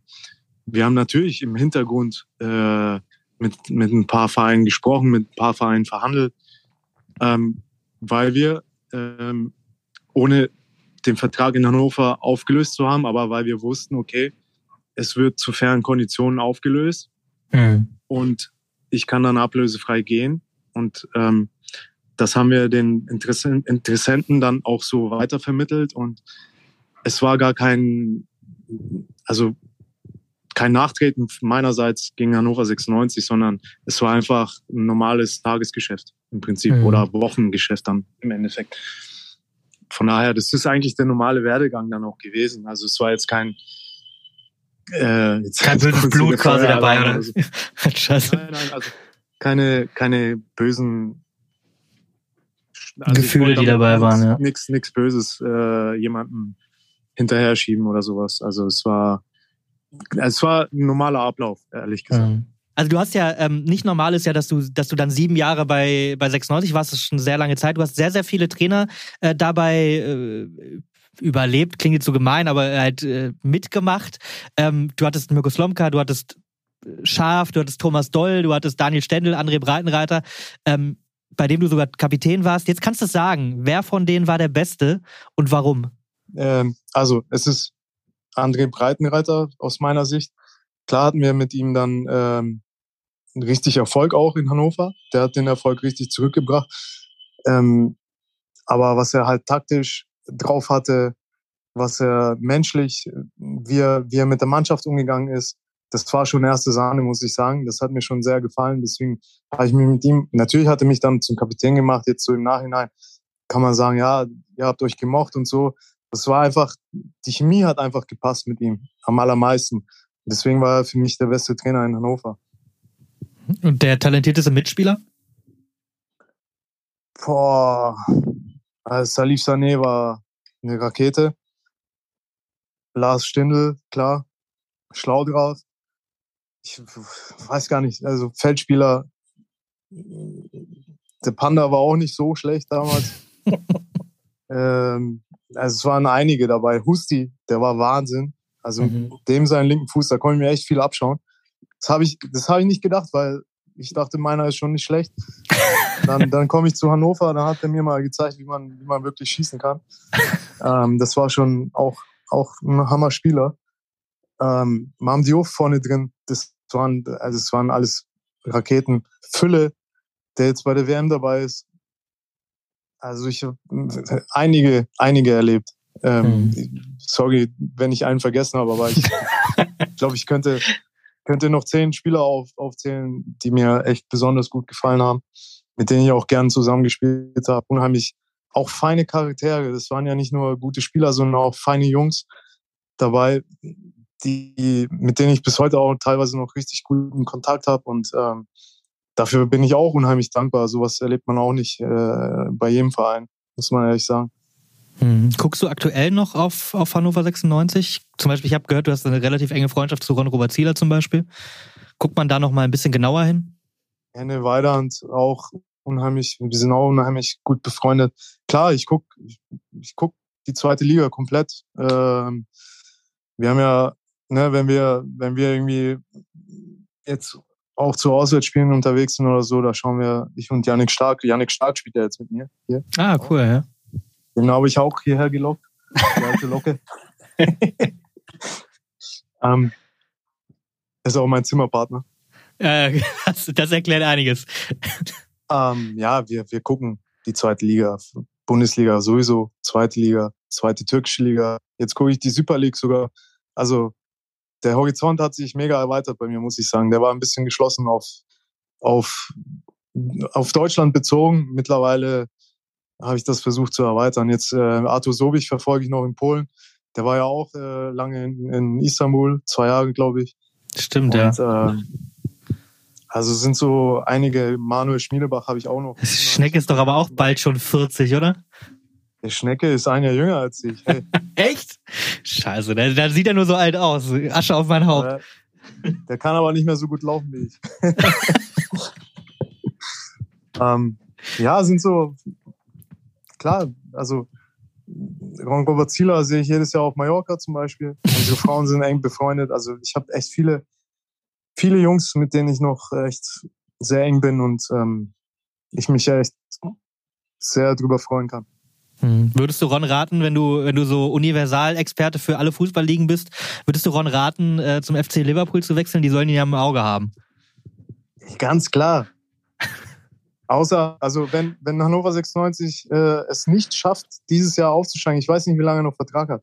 wir haben natürlich im Hintergrund äh, mit, mit ein paar Vereinen gesprochen, mit ein paar Vereinen verhandelt, ähm, weil wir ähm, ohne den Vertrag in Hannover aufgelöst zu haben, aber weil wir wussten, okay, es wird zu fairen Konditionen aufgelöst mhm. und ich kann dann ablösefrei gehen. Und ähm, das haben wir den Interessenten dann auch so weitervermittelt und es war gar kein, also kein Nachtreten meinerseits gegen Hannover 96, sondern es war einfach ein normales Tagesgeschäft im Prinzip mhm. oder Wochengeschäft dann im Endeffekt von daher, das ist eigentlich der normale Werdegang dann auch gewesen. Also es war jetzt kein äh, jetzt kein böses Blut quasi dabei, oder? So. Scheiße. Nein, nein, also keine, keine bösen also Gefühle, die dabei waren, ja. Nichts nix Böses äh, jemanden hinterher schieben oder sowas. Also es war es war ein normaler Ablauf, ehrlich gesagt. Mhm. Also du hast ja ähm, nicht normal ist ja, dass du, dass du dann sieben Jahre bei, bei 96 warst, das ist schon sehr lange Zeit. Du hast sehr, sehr viele Trainer äh, dabei äh, überlebt, klingt jetzt so gemein, aber halt äh, mitgemacht. Ähm, du hattest Mirko Slomka, du hattest äh, Schaf, du hattest Thomas Doll, du hattest Daniel Stendel, André Breitenreiter, ähm, bei dem du sogar Kapitän warst. Jetzt kannst du sagen, wer von denen war der Beste und warum? Ähm, also es ist André Breitenreiter aus meiner Sicht. Klar hatten wir mit ihm dann ähm, richtig Erfolg auch in Hannover. Der hat den Erfolg richtig zurückgebracht. Ähm, aber was er halt taktisch drauf hatte, was er menschlich, wie er, wie er mit der Mannschaft umgegangen ist, das war schon erste Sahne, muss ich sagen. Das hat mir schon sehr gefallen. Deswegen habe ich mich mit ihm, natürlich hat er mich dann zum Kapitän gemacht. Jetzt so im Nachhinein kann man sagen, ja, ihr habt euch gemocht und so. Das war einfach, die Chemie hat einfach gepasst mit ihm am allermeisten. Deswegen war er für mich der beste Trainer in Hannover. Und der talentierteste Mitspieler? Boah, also Salif Sané war eine Rakete. Lars Stindl, klar, schlau drauf. Ich weiß gar nicht, also Feldspieler, der Panda war auch nicht so schlecht damals. ähm, also es waren einige dabei. Husti, der war Wahnsinn. Also mhm. dem seinen linken Fuß, da konnte ich mir echt viel abschauen. Das habe ich, das habe ich nicht gedacht, weil ich dachte, meiner ist schon nicht schlecht. Dann, dann komme ich zu Hannover, dann hat er mir mal gezeigt, wie man, wie man wirklich schießen kann. Ähm, das war schon auch, auch ein Hammer-Spieler. Ähm, Mam Diouf vorne drin, das waren, also es waren alles Raketen. Fülle, der jetzt bei der WM dabei ist. Also ich habe einige, einige erlebt. Ähm, mhm. Sorry, wenn ich einen vergessen habe, aber ich glaube, ich könnte, könnte noch zehn Spieler auf, aufzählen, die mir echt besonders gut gefallen haben, mit denen ich auch gern zusammengespielt habe. Unheimlich auch feine Charaktere. Das waren ja nicht nur gute Spieler, sondern auch feine Jungs dabei, die, mit denen ich bis heute auch teilweise noch richtig guten Kontakt habe. Und ähm, dafür bin ich auch unheimlich dankbar. Sowas erlebt man auch nicht äh, bei jedem Verein, muss man ehrlich sagen. Hm. Guckst du aktuell noch auf, auf Hannover 96? Zum Beispiel, ich habe gehört, du hast eine relativ enge Freundschaft zu Ron Robert Zieler zum Beispiel. Guckt man da noch mal ein bisschen genauer hin? Henne Weidand auch unheimlich, wir sind auch unheimlich gut befreundet. Klar, ich guck, ich, ich guck die zweite Liga komplett. Ähm, wir haben ja, ne, wenn wir, wenn wir irgendwie jetzt auch zu Auswärtsspielen unterwegs sind oder so, da schauen wir, ich und Janik Stark, Janik Stark spielt ja jetzt mit mir hier. Ah, cool, ja. Den habe ich auch hierher gelockt. Die alte Locke. ähm, ist auch mein Zimmerpartner. Äh, das, das, erklärt einiges. Ähm, ja, wir, wir gucken die zweite Liga, Bundesliga sowieso, zweite Liga, zweite türkische Liga. Jetzt gucke ich die Super League sogar. Also der Horizont hat sich mega erweitert bei mir, muss ich sagen. Der war ein bisschen geschlossen auf, auf, auf Deutschland bezogen. Mittlerweile habe ich das versucht zu erweitern. Jetzt äh, Arthur Sobich verfolge ich noch in Polen. Der war ja auch äh, lange in, in Istanbul, zwei Jahre, glaube ich. Stimmt, Und, ja. Äh, also sind so einige, Manuel Schmiedebach habe ich auch noch. Schnecke ist doch aber auch bald schon 40, oder? Der Schnecke ist ein Jahr jünger als ich. Hey. Echt? Scheiße, der, der, sieht ja nur so alt aus. Asche auf mein Haupt. Der, der kann aber nicht mehr so gut laufen wie ich. ähm, ja, sind so klar, also Ron Robert Zieler sehe ich jedes Jahr auf Mallorca zum Beispiel. Unsere Frauen sind eng befreundet. Also ich habe echt viele, viele Jungs, mit denen ich noch echt sehr eng bin und ähm, ich mich echt sehr drüber freuen kann. Hm. Würdest du Ron raten, wenn du, wenn du so Universalexperte für alle Fußballligen bist, würdest du Ron raten, äh, zum FC Liverpool zu wechseln? Die sollen ihn ja im Auge haben. Ganz klar. Außer, also wenn, wenn Hannover 96 äh, es nicht schafft, dieses Jahr aufzusteigen, ich weiß nicht, wie lange er noch Vertrag hat,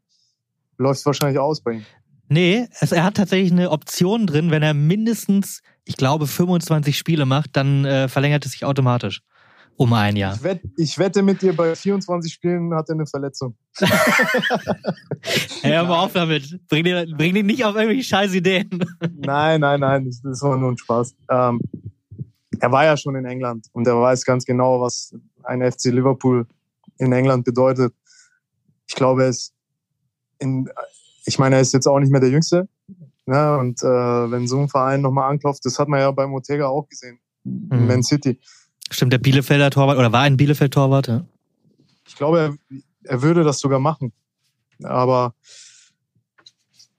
läuft wahrscheinlich aus bei ihm. Nee, es, er hat tatsächlich eine Option drin, wenn er mindestens, ich glaube, 25 Spiele macht, dann äh, verlängert es sich automatisch um ein Jahr. Ich, wett, ich wette mit dir, bei 24 Spielen hat er eine Verletzung. hey, hör mal auf damit. Bring dir, bring nicht auf irgendwelche scheiß Ideen. nein, nein, nein, das, das war nur ein Spaß. Ähm, er war ja schon in England und er weiß ganz genau, was ein FC Liverpool in England bedeutet. Ich glaube, er ist in, ich meine, er ist jetzt auch nicht mehr der Jüngste. Ne? Und äh, wenn so ein Verein nochmal anklopft, das hat man ja beim Ortega auch gesehen, in mhm. Man City. Stimmt, der Bielefelder Torwart oder war ein Bielefeld Torwart? Ja. Ich glaube, er, er würde das sogar machen. Aber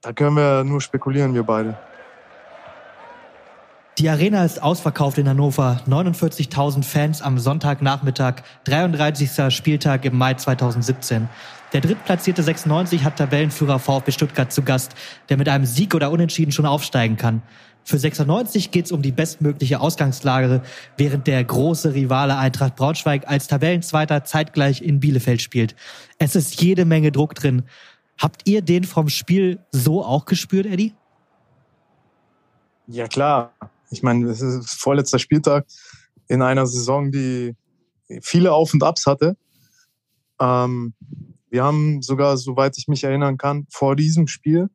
da können wir nur spekulieren, wir beide. Die Arena ist ausverkauft in Hannover. 49.000 Fans am Sonntagnachmittag, 33. Spieltag im Mai 2017. Der drittplatzierte 96 hat Tabellenführer VfB Stuttgart zu Gast, der mit einem Sieg oder Unentschieden schon aufsteigen kann. Für 96 geht es um die bestmögliche Ausgangslage, während der große Rivale Eintracht Braunschweig als Tabellenzweiter zeitgleich in Bielefeld spielt. Es ist jede Menge Druck drin. Habt ihr den vom Spiel so auch gespürt, Eddie? Ja, klar. Ich meine, es ist vorletzter Spieltag in einer Saison, die viele Auf und Abs hatte. Ähm, wir haben sogar, soweit ich mich erinnern kann, vor diesem Spiel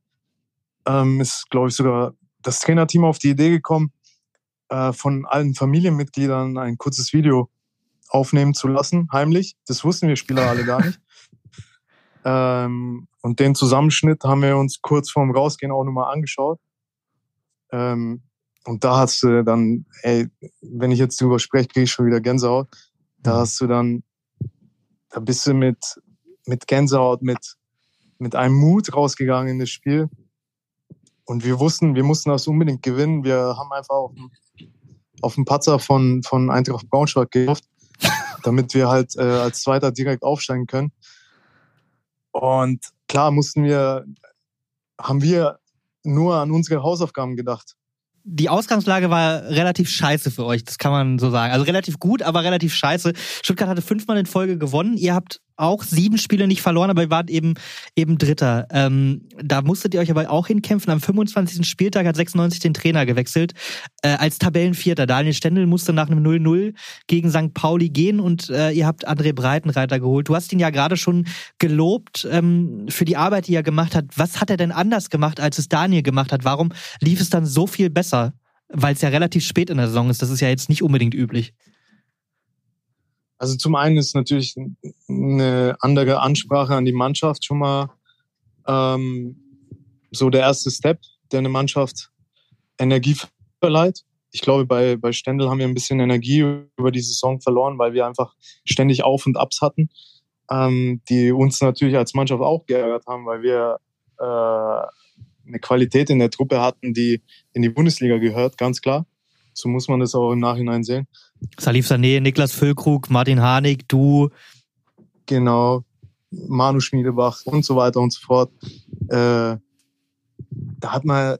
ähm, ist, glaube ich, sogar das Trainerteam auf die Idee gekommen, äh, von allen Familienmitgliedern ein kurzes Video aufnehmen zu lassen, heimlich. Das wussten wir Spieler alle gar nicht. ähm, und den Zusammenschnitt haben wir uns kurz vorm Rausgehen auch nochmal angeschaut. Ähm, und da hast du dann, ey, wenn ich jetzt drüber spreche, kriege ich schon wieder Gänsehaut. Da hast du dann, da bist du mit, mit Gänsehaut, mit, mit einem Mut rausgegangen in das Spiel. Und wir wussten, wir mussten das unbedingt gewinnen. Wir haben einfach auf den, auf den Patzer von, von Eintracht Braunschweig gehofft, damit wir halt äh, als Zweiter direkt aufsteigen können. Und klar mussten wir, haben wir nur an unsere Hausaufgaben gedacht die Ausgangslage war relativ scheiße für euch, das kann man so sagen. Also relativ gut, aber relativ scheiße. Stuttgart hatte fünfmal in Folge gewonnen. Ihr habt auch sieben Spiele nicht verloren, aber ihr wart eben, eben Dritter. Ähm, da musstet ihr euch aber auch hinkämpfen. Am 25. Spieltag hat 96 den Trainer gewechselt. Äh, als Tabellenvierter. Daniel Stendel musste nach einem 0-0 gegen St. Pauli gehen und äh, ihr habt André Breitenreiter geholt. Du hast ihn ja gerade schon gelobt ähm, für die Arbeit, die er gemacht hat. Was hat er denn anders gemacht, als es Daniel gemacht hat? Warum lief es dann so viel besser? Weil es ja relativ spät in der Saison ist. Das ist ja jetzt nicht unbedingt üblich. Also zum einen ist natürlich eine andere Ansprache an die Mannschaft schon mal ähm, so der erste Step, der eine Mannschaft Energie verleiht. Ich glaube, bei, bei Stendel haben wir ein bisschen Energie über die Saison verloren, weil wir einfach ständig Auf und Abs hatten, ähm, die uns natürlich als Mannschaft auch geärgert haben, weil wir äh, eine Qualität in der Truppe hatten, die in die Bundesliga gehört, ganz klar. So muss man das auch im Nachhinein sehen. Salif Sané, Niklas Füllkrug, Martin Harnik, du. Genau, Manu Schmiedebach und so weiter und so fort. Äh, da hat man,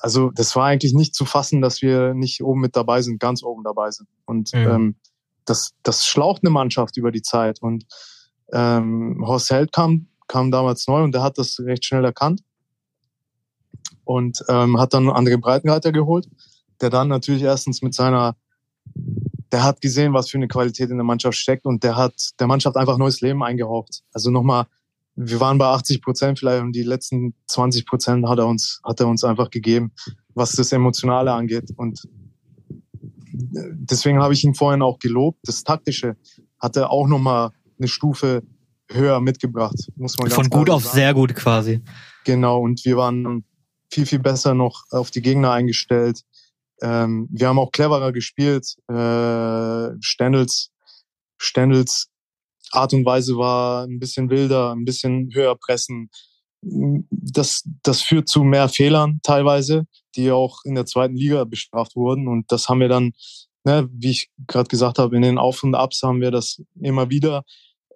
also das war eigentlich nicht zu fassen, dass wir nicht oben mit dabei sind, ganz oben dabei sind. Und mhm. ähm, das, das schlaucht eine Mannschaft über die Zeit. Und ähm, Horst Held kam, kam damals neu und der hat das recht schnell erkannt und ähm, hat dann andere Breitenreiter geholt, der dann natürlich erstens mit seiner der hat gesehen, was für eine Qualität in der Mannschaft steckt und der hat der Mannschaft einfach neues Leben eingehaucht. Also nochmal, wir waren bei 80 Prozent vielleicht und die letzten 20 Prozent hat er uns, hat er uns einfach gegeben, was das Emotionale angeht. Und deswegen habe ich ihn vorhin auch gelobt. Das Taktische hat er auch nochmal eine Stufe höher mitgebracht, muss man ganz Von gut auf sagen. sehr gut quasi. Genau, und wir waren viel, viel besser noch auf die Gegner eingestellt. Ähm, wir haben auch cleverer gespielt. Äh, Stendels, Stendels Art und Weise war ein bisschen wilder, ein bisschen höher pressen. Das, das führt zu mehr Fehlern teilweise, die auch in der zweiten Liga bestraft wurden. Und das haben wir dann, ne, wie ich gerade gesagt habe, in den Auf und Abs haben wir das immer wieder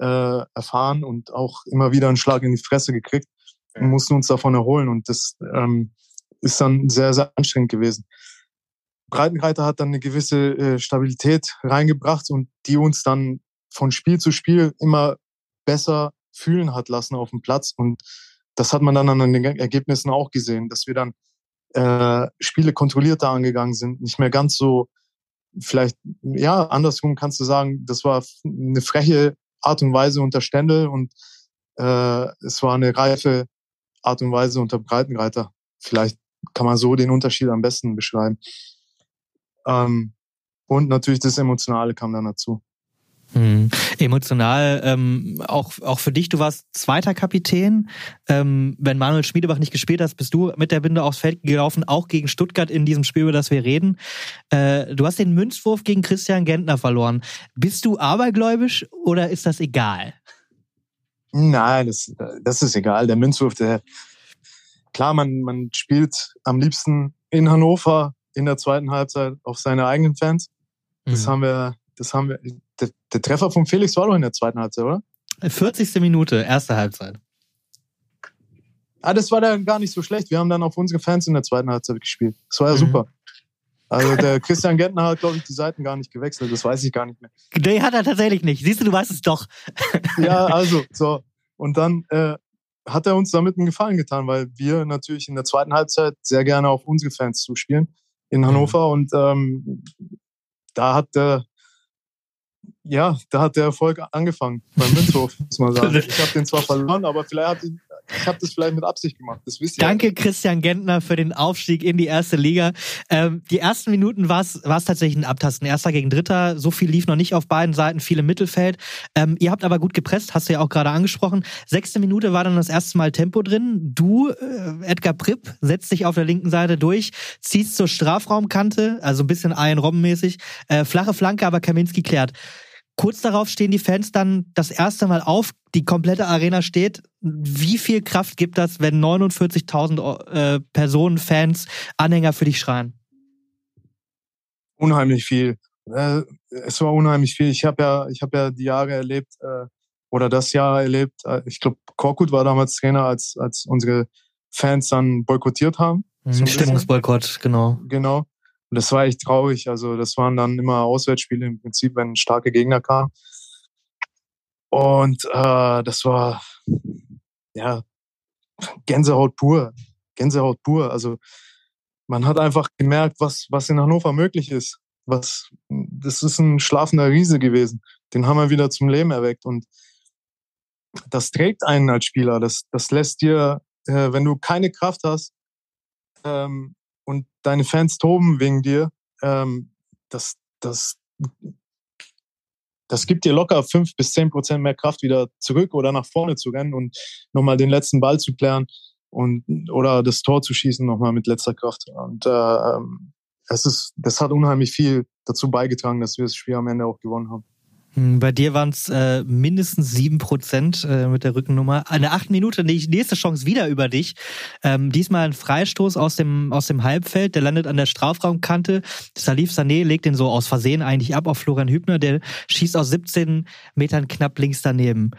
äh, erfahren und auch immer wieder einen Schlag in die Fresse gekriegt und mussten uns davon erholen. Und das ähm, ist dann sehr, sehr anstrengend gewesen. Breitenreiter hat dann eine gewisse äh, Stabilität reingebracht und die uns dann von Spiel zu Spiel immer besser fühlen hat lassen auf dem Platz. Und das hat man dann an den Ergebnissen auch gesehen, dass wir dann äh, Spiele kontrollierter angegangen sind, nicht mehr ganz so, vielleicht, ja, andersrum kannst du sagen, das war eine freche Art und Weise unter Stendel und äh, es war eine reife Art und Weise unter Breitenreiter. Vielleicht kann man so den Unterschied am besten beschreiben. Ähm, und natürlich das Emotionale kam dann dazu. Hm. Emotional, ähm, auch, auch für dich, du warst zweiter Kapitän. Ähm, wenn Manuel Schmiedebach nicht gespielt hat, bist du mit der Binde aufs Feld gelaufen, auch gegen Stuttgart in diesem Spiel, über das wir reden. Äh, du hast den Münzwurf gegen Christian Gentner verloren. Bist du abergläubisch oder ist das egal? Nein, das, das ist egal. Der Münzwurf, der, klar, man, man spielt am liebsten in Hannover in der zweiten Halbzeit auf seine eigenen Fans. Das mhm. haben wir, das haben wir. Der, der, Treffer von Felix war doch in der zweiten Halbzeit, oder? 40. Minute, erste Halbzeit. Ah, das war dann gar nicht so schlecht. Wir haben dann auf unsere Fans in der zweiten Halbzeit gespielt. Das war ja mhm. super. Also der Christian Gentner hat, glaube ich, die Seiten gar nicht gewechselt. Das weiß ich gar nicht mehr. Nee, hat er tatsächlich nicht. Siehst du, du weißt es doch. ja, also, so. Und dann äh, hat er uns damit einen Gefallen getan, weil wir natürlich in der zweiten Halbzeit sehr gerne auf unsere Fans zuspielen in mhm. Hannover und ähm, da hat der ja, da hat der Erfolg angefangen beim Münzhof, muss man sagen. Ich habe den zwar verloren, aber vielleicht hat ihn, ich habe das vielleicht mit Absicht gemacht. Das wisst ihr. Danke, Christian Gentner, für den Aufstieg in die erste Liga. Ähm, die ersten Minuten war es tatsächlich ein Abtasten. Erster gegen Dritter. So viel lief noch nicht auf beiden Seiten, viel im Mittelfeld. Ähm, ihr habt aber gut gepresst, hast du ja auch gerade angesprochen. Sechste Minute war dann das erste Mal Tempo drin. Du, äh, Edgar Pripp, setzt dich auf der linken Seite durch, ziehst zur Strafraumkante, also ein bisschen Iron Robben mäßig. Äh, flache Flanke, aber Kaminski klärt. Kurz darauf stehen die Fans dann das erste Mal auf, die komplette Arena steht. Wie viel Kraft gibt das, wenn 49.000 äh, Personen, Fans, Anhänger für dich schreien? Unheimlich viel. Äh, es war unheimlich viel. Ich habe ja, ich habe ja die Jahre erlebt äh, oder das Jahr erlebt. Äh, ich glaube, Korkut war damals Trainer, als als unsere Fans dann boykottiert haben. Mhm, Stimmungsboykott, genau. Genau. Und das war echt traurig. Also das waren dann immer Auswärtsspiele im Prinzip, wenn starke Gegner kamen. Und äh, das war ja Gänsehaut pur. Gänsehaut pur. Also man hat einfach gemerkt, was, was in Hannover möglich ist. Was, das ist ein schlafender Riese gewesen. Den haben wir wieder zum Leben erweckt. Und das trägt einen als Spieler. Das, das lässt dir, äh, wenn du keine Kraft hast, ähm, und deine Fans toben wegen dir, ähm, das, das, das gibt dir locker fünf bis zehn Prozent mehr Kraft, wieder zurück oder nach vorne zu rennen und nochmal den letzten Ball zu klären und oder das Tor zu schießen nochmal mit letzter Kraft. Und äh, ähm, es ist, das hat unheimlich viel dazu beigetragen, dass wir das Spiel am Ende auch gewonnen haben. Hm, bei dir waren es äh, mindestens sieben Prozent äh, mit der Rückennummer. Eine acht Minute, die nächste Chance wieder über dich. Ähm, diesmal ein Freistoß aus dem, aus dem Halbfeld, der landet an der Strafraumkante. Salif Sané legt den so aus Versehen eigentlich ab auf Florian Hübner, der schießt aus 17 Metern knapp links daneben.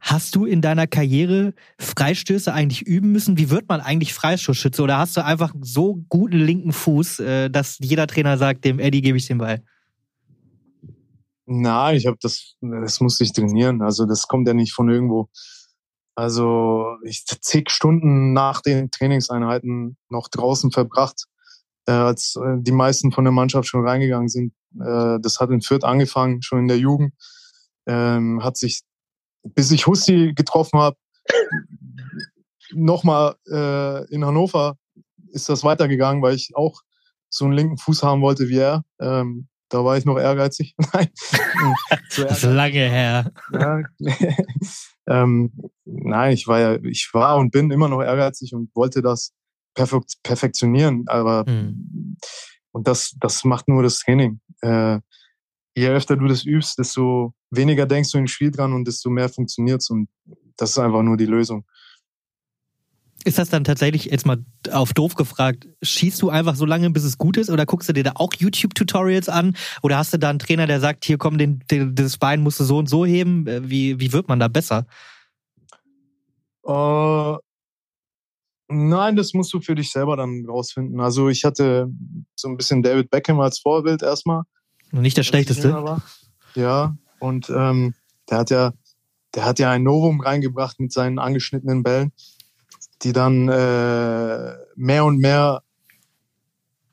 Hast du in deiner Karriere Freistöße eigentlich üben müssen? Wie wird man eigentlich Freistoßschütze? Oder hast du einfach so guten linken Fuß, äh, dass jeder Trainer sagt, dem Eddie gebe ich den Ball? Nein, ich habe das, das musste ich trainieren. Also das kommt ja nicht von irgendwo. Also ich zig Stunden nach den Trainingseinheiten noch draußen verbracht, äh, als äh, die meisten von der Mannschaft schon reingegangen sind. Äh, das hat in Fürth angefangen, schon in der Jugend. Ähm, hat sich, bis ich Husti getroffen habe, nochmal äh, in Hannover ist das weitergegangen, weil ich auch so einen linken Fuß haben wollte wie er. Ähm, da war ich noch ehrgeizig. Nein. das ist lange her. Ja. ähm, nein, ich war ja, ich war und bin immer noch ehrgeizig und wollte das perfekt, perfektionieren. Aber mhm. und das, das macht nur das Training. Äh, je öfter du das übst, desto weniger denkst du im Spiel dran und desto mehr funktioniert's. Und das ist einfach nur die Lösung. Ist das dann tatsächlich, jetzt mal auf doof gefragt, schießt du einfach so lange, bis es gut ist? Oder guckst du dir da auch YouTube-Tutorials an? Oder hast du da einen Trainer, der sagt, hier komm, den, den, das Bein musst du so und so heben? Äh, wie, wie wird man da besser? Uh, nein, das musst du für dich selber dann rausfinden. Also ich hatte so ein bisschen David Beckham als Vorbild erstmal. Und nicht der schlechteste. Ja, und ähm, der hat ja, der hat ja ein Novum reingebracht mit seinen angeschnittenen Bällen die dann äh, mehr und mehr,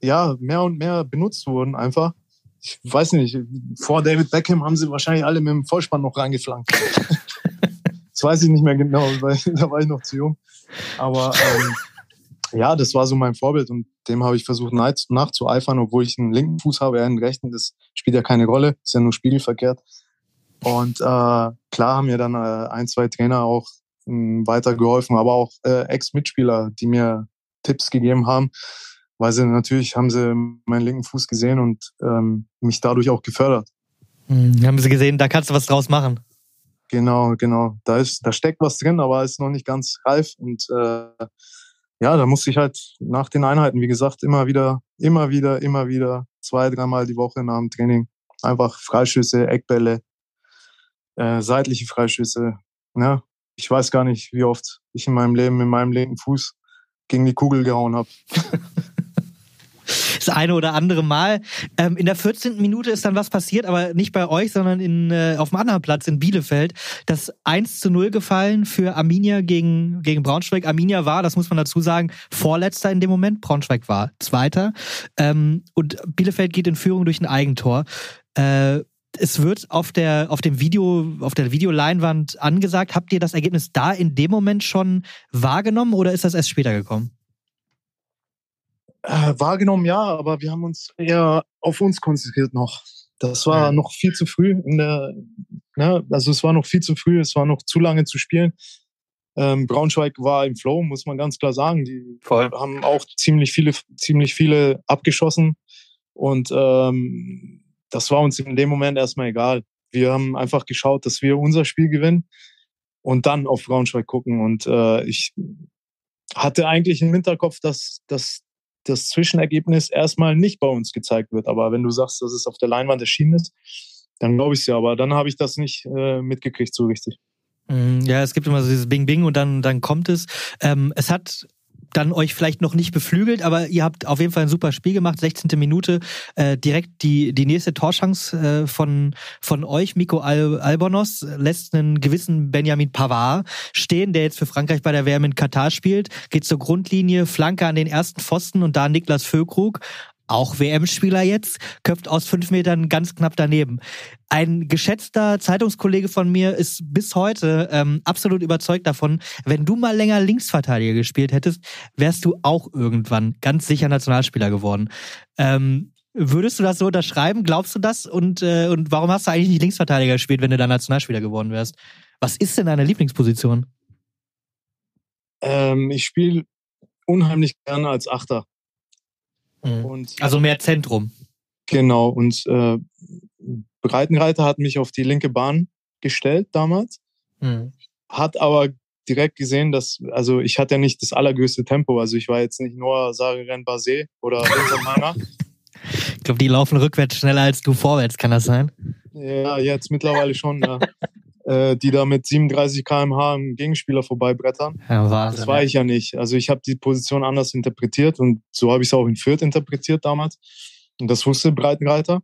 ja, mehr und mehr benutzt wurden einfach. Ich weiß nicht, vor David Beckham haben sie wahrscheinlich alle mit dem Vollspann noch reingeflankt. das weiß ich nicht mehr genau, weil da war ich noch zu jung. Aber ähm, ja, das war so mein Vorbild und dem habe ich versucht nachzueifern, obwohl ich einen linken Fuß habe, er einen rechten. Das spielt ja keine Rolle, ist ja nur spiegelverkehrt. Und äh, klar haben mir dann äh, ein, zwei Trainer auch weitergeholfen, aber auch äh, Ex-Mitspieler, die mir Tipps gegeben haben, weil sie natürlich haben sie meinen linken Fuß gesehen und ähm, mich dadurch auch gefördert. Mhm, haben sie gesehen, da kannst du was draus machen. Genau, genau. Da ist, da steckt was drin, aber ist noch nicht ganz reif und äh, ja, da musste ich halt nach den Einheiten, wie gesagt, immer wieder, immer wieder, immer wieder, zwei, dreimal die Woche nach dem Training einfach Freischüsse, Eckbälle, äh, seitliche Freischüsse, ja, ne? Ich weiß gar nicht, wie oft ich in meinem Leben mit meinem linken Fuß gegen die Kugel gehauen habe. das eine oder andere Mal. Ähm, in der 14. Minute ist dann was passiert, aber nicht bei euch, sondern in, äh, auf dem anderen Platz in Bielefeld. Das 1 zu 0 gefallen für Arminia gegen, gegen Braunschweig. Arminia war, das muss man dazu sagen, Vorletzter in dem Moment. Braunschweig war Zweiter. Ähm, und Bielefeld geht in Führung durch ein Eigentor. Äh, es wird auf der, auf dem Video, auf der Videoleinwand angesagt. Habt ihr das Ergebnis da in dem Moment schon wahrgenommen oder ist das erst später gekommen? Äh, wahrgenommen ja, aber wir haben uns eher auf uns konzentriert noch. Das war noch viel zu früh in der, ne, also es war noch viel zu früh, es war noch zu lange zu spielen. Ähm, Braunschweig war im Flow, muss man ganz klar sagen. Die Voll. haben auch ziemlich viele, ziemlich viele abgeschossen und ähm, das war uns in dem Moment erstmal egal. wir haben einfach geschaut, dass wir unser Spiel gewinnen und dann auf Braunschweig gucken. Und äh, ich hatte eigentlich im Hinterkopf, dass, dass das Zwischenergebnis erstmal nicht bei uns gezeigt wird. Aber wenn du sagst, dass es auf der Leinwand erschienen ist, dann glaube ich es ja. Aber dann habe ich das nicht äh, mitgekriegt so richtig. Mm, ja, es gibt immer so dieses Bing Bing und dann, dann kommt es. Ähm, es hat dann euch vielleicht noch nicht beflügelt, aber ihr habt auf jeden Fall ein super Spiel gemacht. 16. Minute, äh, direkt die, die nächste Torschance äh, von, von euch, Miko Al Albonos, lässt einen gewissen Benjamin Pavard stehen, der jetzt für Frankreich bei der WM in Katar spielt, geht zur Grundlinie, Flanke an den ersten Pfosten und da Niklas Füllkrug auch WM-Spieler jetzt, köpft aus fünf Metern ganz knapp daneben. Ein geschätzter Zeitungskollege von mir ist bis heute ähm, absolut überzeugt davon, wenn du mal länger Linksverteidiger gespielt hättest, wärst du auch irgendwann ganz sicher Nationalspieler geworden. Ähm, würdest du das so unterschreiben? Glaubst du das? Und, äh, und warum hast du eigentlich nicht Linksverteidiger gespielt, wenn du da Nationalspieler geworden wärst? Was ist denn deine Lieblingsposition? Ähm, ich spiele unheimlich gerne als Achter. Mhm. Und, also mehr Zentrum. Genau. Und äh, Breitenreiter hat mich auf die linke Bahn gestellt damals, mhm. hat aber direkt gesehen, dass, also ich hatte ja nicht das allergrößte Tempo. Also ich war jetzt nicht nur Sariren Basé oder Mana. ich glaube, die laufen rückwärts schneller als du vorwärts, kann das sein? Ja, jetzt mittlerweile schon, ja. Äh, die da mit 37 km/h am Gegenspieler vorbeibrettern. Ja, Wahnsinn, das war ich ja nicht. Also ich habe die Position anders interpretiert und so habe ich es auch in Fürth interpretiert damals. Und das wusste Breitenreiter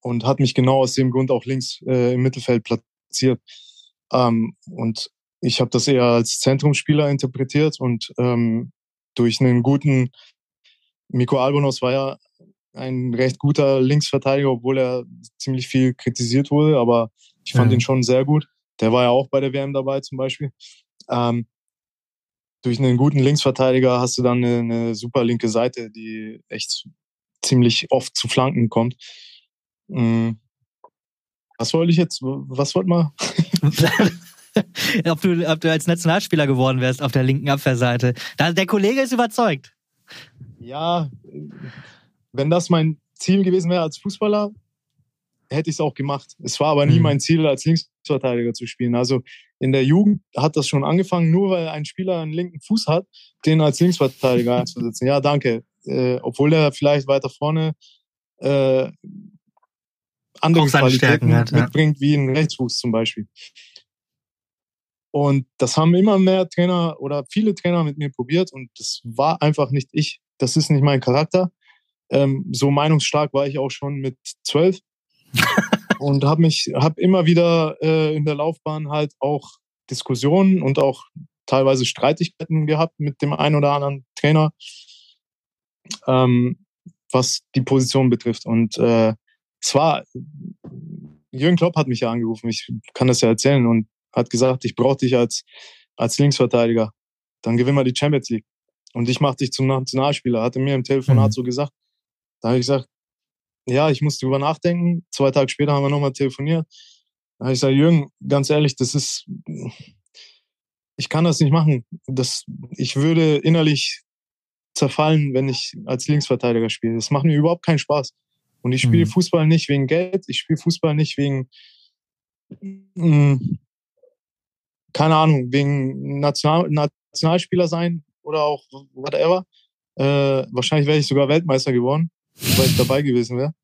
und hat mich genau aus dem Grund auch links äh, im Mittelfeld platziert. Ähm, und ich habe das eher als Zentrumspieler interpretiert und ähm, durch einen guten Miko Albonos war ja ein recht guter Linksverteidiger, obwohl er ziemlich viel kritisiert wurde, aber ich fand mhm. ihn schon sehr gut. Der war ja auch bei der WM dabei zum Beispiel. Ähm, durch einen guten Linksverteidiger hast du dann eine, eine, super linke Seite, die echt ziemlich oft zu Flanken kommt. Mhm. Was wollte ich jetzt? Was wollte man? ob, du, ob du als Nationalspieler geworden wärst auf der linken Abwehrseite. Der Kollege ist überzeugt. Ja, wenn das mein Ziel gewesen wäre als Fußballer, hätte ich es auch gemacht. Es war aber nie mhm. mein Ziel, als Linksverteidiger zu spielen. Also in der Jugend hat das schon angefangen, nur weil ein Spieler einen linken Fuß hat, den als Linksverteidiger einzusetzen. Ja, danke. Äh, obwohl er vielleicht weiter vorne äh, andere Qualitäten hat, mitbringt, ja. wie ein Rechtsfuß zum Beispiel. Und das haben immer mehr Trainer oder viele Trainer mit mir probiert und das war einfach nicht ich. Das ist nicht mein Charakter. Ähm, so meinungsstark war ich auch schon mit zwölf und habe mich, habe immer wieder äh, in der Laufbahn halt auch Diskussionen und auch teilweise Streitigkeiten gehabt mit dem einen oder anderen Trainer, ähm, was die Position betrifft. Und äh, es war, Jürgen Klopp hat mich ja angerufen, ich kann das ja erzählen, und hat gesagt, ich brauche dich als, als Linksverteidiger. Dann gewinnen wir die Champions League. Und ich mache dich zum Nationalspieler, hatte mir im Telefonat mhm. so gesagt. Da habe ich gesagt, ja, ich muss drüber nachdenken. Zwei Tage später haben wir nochmal telefoniert. Da habe ich gesagt, Jürgen, ganz ehrlich, das ist, ich kann das nicht machen. Das, ich würde innerlich zerfallen, wenn ich als Linksverteidiger spiele. Das macht mir überhaupt keinen Spaß. Und ich spiele mhm. Fußball nicht wegen Geld, ich spiele Fußball nicht wegen, mh, mm, keine Ahnung, wegen National, Nationalspieler sein oder auch whatever. Äh, wahrscheinlich wäre ich sogar Weltmeister geworden weil ich dabei gewesen wäre.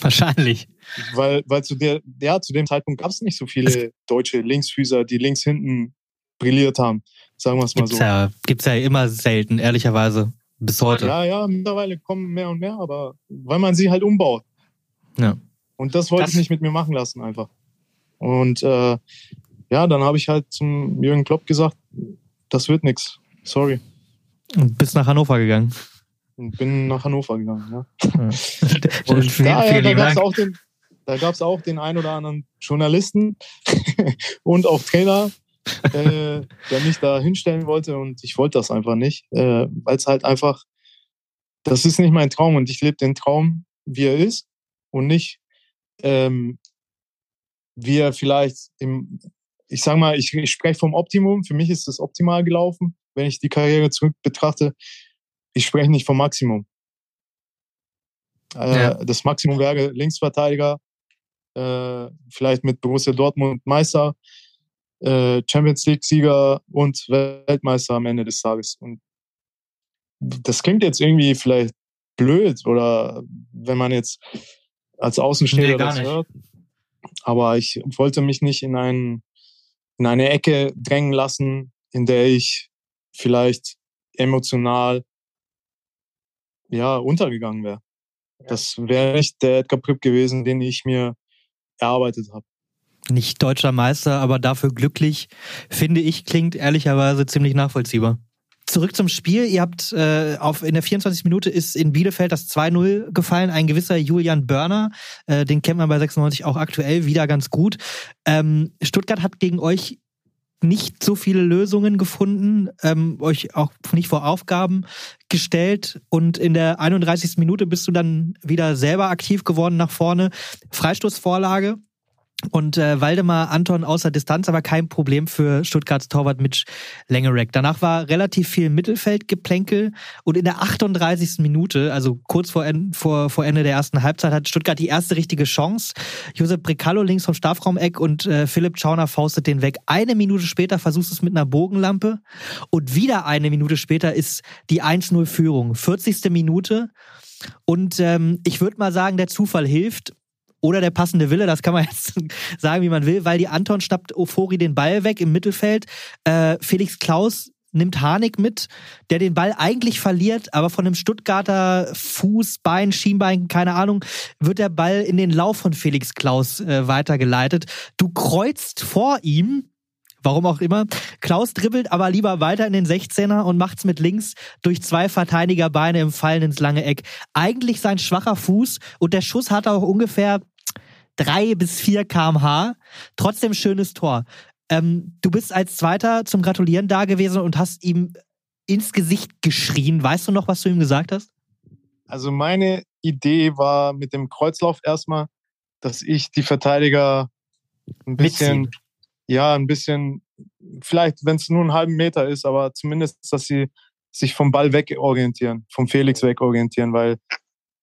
Wahrscheinlich. Weil, weil zu der, ja, zu dem Zeitpunkt gab es nicht so viele deutsche Linksfüßer, die links hinten brilliert haben. Sagen wir es mal gibt's so. Ja, gibt's ja immer selten, ehrlicherweise. Bis heute. Ja, ja, mittlerweile kommen mehr und mehr, aber weil man sie halt umbaut. Ja. Und das wollte das ich nicht mit mir machen lassen, einfach. Und äh, ja, dann habe ich halt zum Jürgen Klopp gesagt, das wird nix. Sorry. Und bist nach Hannover gegangen und bin nach Hannover gegangen. Ja. und da, ja, da gab es auch den, da auch den ein oder anderen Journalisten und auch Trainer, äh, der mich da hinstellen wollte und ich wollte das einfach nicht, äh, weil es halt einfach, das ist nicht mein Traum und ich lebe den Traum, wie er ist und nicht, ähm, wie er vielleicht im, ich sag mal, ich, ich spreche vom Optimum, für mich ist das optimal gelaufen, wenn ich die Karriere zurück betrachte ich spreche nicht vom Maximum. Äh, ja. Das Maximum wäre Linksverteidiger äh, vielleicht mit Borussia Dortmund Meister, äh, Champions League-Sieger und Weltmeister am Ende des Tages. Und das klingt jetzt irgendwie vielleicht blöd oder wenn man jetzt als Außenstehender nee, das hört. Aber ich wollte mich nicht in, ein, in eine Ecke drängen lassen, in der ich vielleicht emotional ja, untergegangen wäre. Das wäre nicht der Edgar Pripp gewesen, den ich mir erarbeitet habe. Nicht deutscher Meister, aber dafür glücklich, finde ich, klingt ehrlicherweise ziemlich nachvollziehbar. Zurück zum Spiel. Ihr habt äh, auf in der 24. Minute ist in Bielefeld das 2-0 gefallen. Ein gewisser Julian Börner, äh, den kennt man bei 96 auch aktuell wieder ganz gut. Ähm, Stuttgart hat gegen euch nicht so viele Lösungen gefunden, ähm, euch auch nicht vor Aufgaben gestellt und in der 31. Minute bist du dann wieder selber aktiv geworden nach vorne. Freistoßvorlage und äh, Waldemar Anton außer Distanz, aber kein Problem für Stuttgarts Torwart Mitch Lengerek. Danach war relativ viel Mittelfeldgeplänkel und in der 38. Minute, also kurz vor, vor, vor Ende der ersten Halbzeit, hat Stuttgart die erste richtige Chance. Josep Brecallo links vom Strafraumeck und äh, Philipp Schauner faustet den weg. Eine Minute später versuchst du es mit einer Bogenlampe und wieder eine Minute später ist die 1-0-Führung. 40. Minute. Und ähm, ich würde mal sagen, der Zufall hilft oder der passende Wille, das kann man jetzt sagen, wie man will, weil die Anton schnappt Ofori den Ball weg im Mittelfeld. Äh, Felix Klaus nimmt Harnik mit, der den Ball eigentlich verliert, aber von einem Stuttgarter Fuß, Bein, Schienbein, keine Ahnung, wird der Ball in den Lauf von Felix Klaus äh, weitergeleitet. Du kreuzt vor ihm Warum auch immer. Klaus dribbelt aber lieber weiter in den 16er und macht's mit links durch zwei Verteidigerbeine im Fallen ins lange Eck. Eigentlich sein schwacher Fuß und der Schuss hat auch ungefähr drei bis vier kmh. Trotzdem schönes Tor. Ähm, du bist als Zweiter zum Gratulieren da gewesen und hast ihm ins Gesicht geschrien. Weißt du noch, was du ihm gesagt hast? Also meine Idee war mit dem Kreuzlauf erstmal, dass ich die Verteidiger ein bisschen, Mitziehen. ja, ein bisschen, vielleicht, wenn es nur einen halben Meter ist, aber zumindest, dass sie sich vom Ball wegorientieren, vom Felix wegorientieren, weil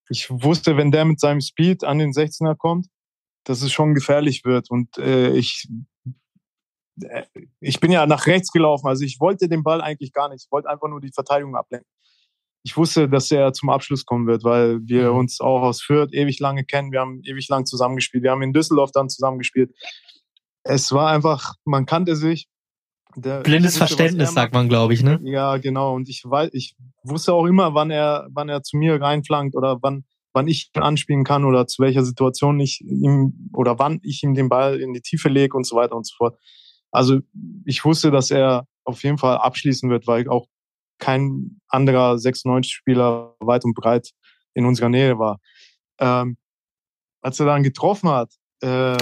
ich wusste, wenn der mit seinem Speed an den 16er kommt, dass es schon gefährlich wird. Und äh, ich, äh, ich bin ja nach rechts gelaufen. Also ich wollte den Ball eigentlich gar nicht. Ich wollte einfach nur die Verteidigung ablenken. Ich wusste, dass er zum Abschluss kommen wird, weil wir mhm. uns auch aus Fürth ewig lange kennen. Wir haben ewig lang zusammengespielt. Wir haben in Düsseldorf dann zusammengespielt. Es war einfach, man kannte sich. Der Blindes wusste, Verständnis, sagt man, glaube ich, ne? Ja, genau. Und ich weiß, ich wusste auch immer, wann er, wann er zu mir reinflankt oder wann, wann ich anspielen kann oder zu welcher Situation ich ihm oder wann ich ihm den Ball in die Tiefe lege und so weiter und so fort. Also ich wusste, dass er auf jeden Fall abschließen wird, weil auch kein anderer 96-Spieler weit und breit in unserer Nähe war. Ähm, als er dann getroffen hat, äh,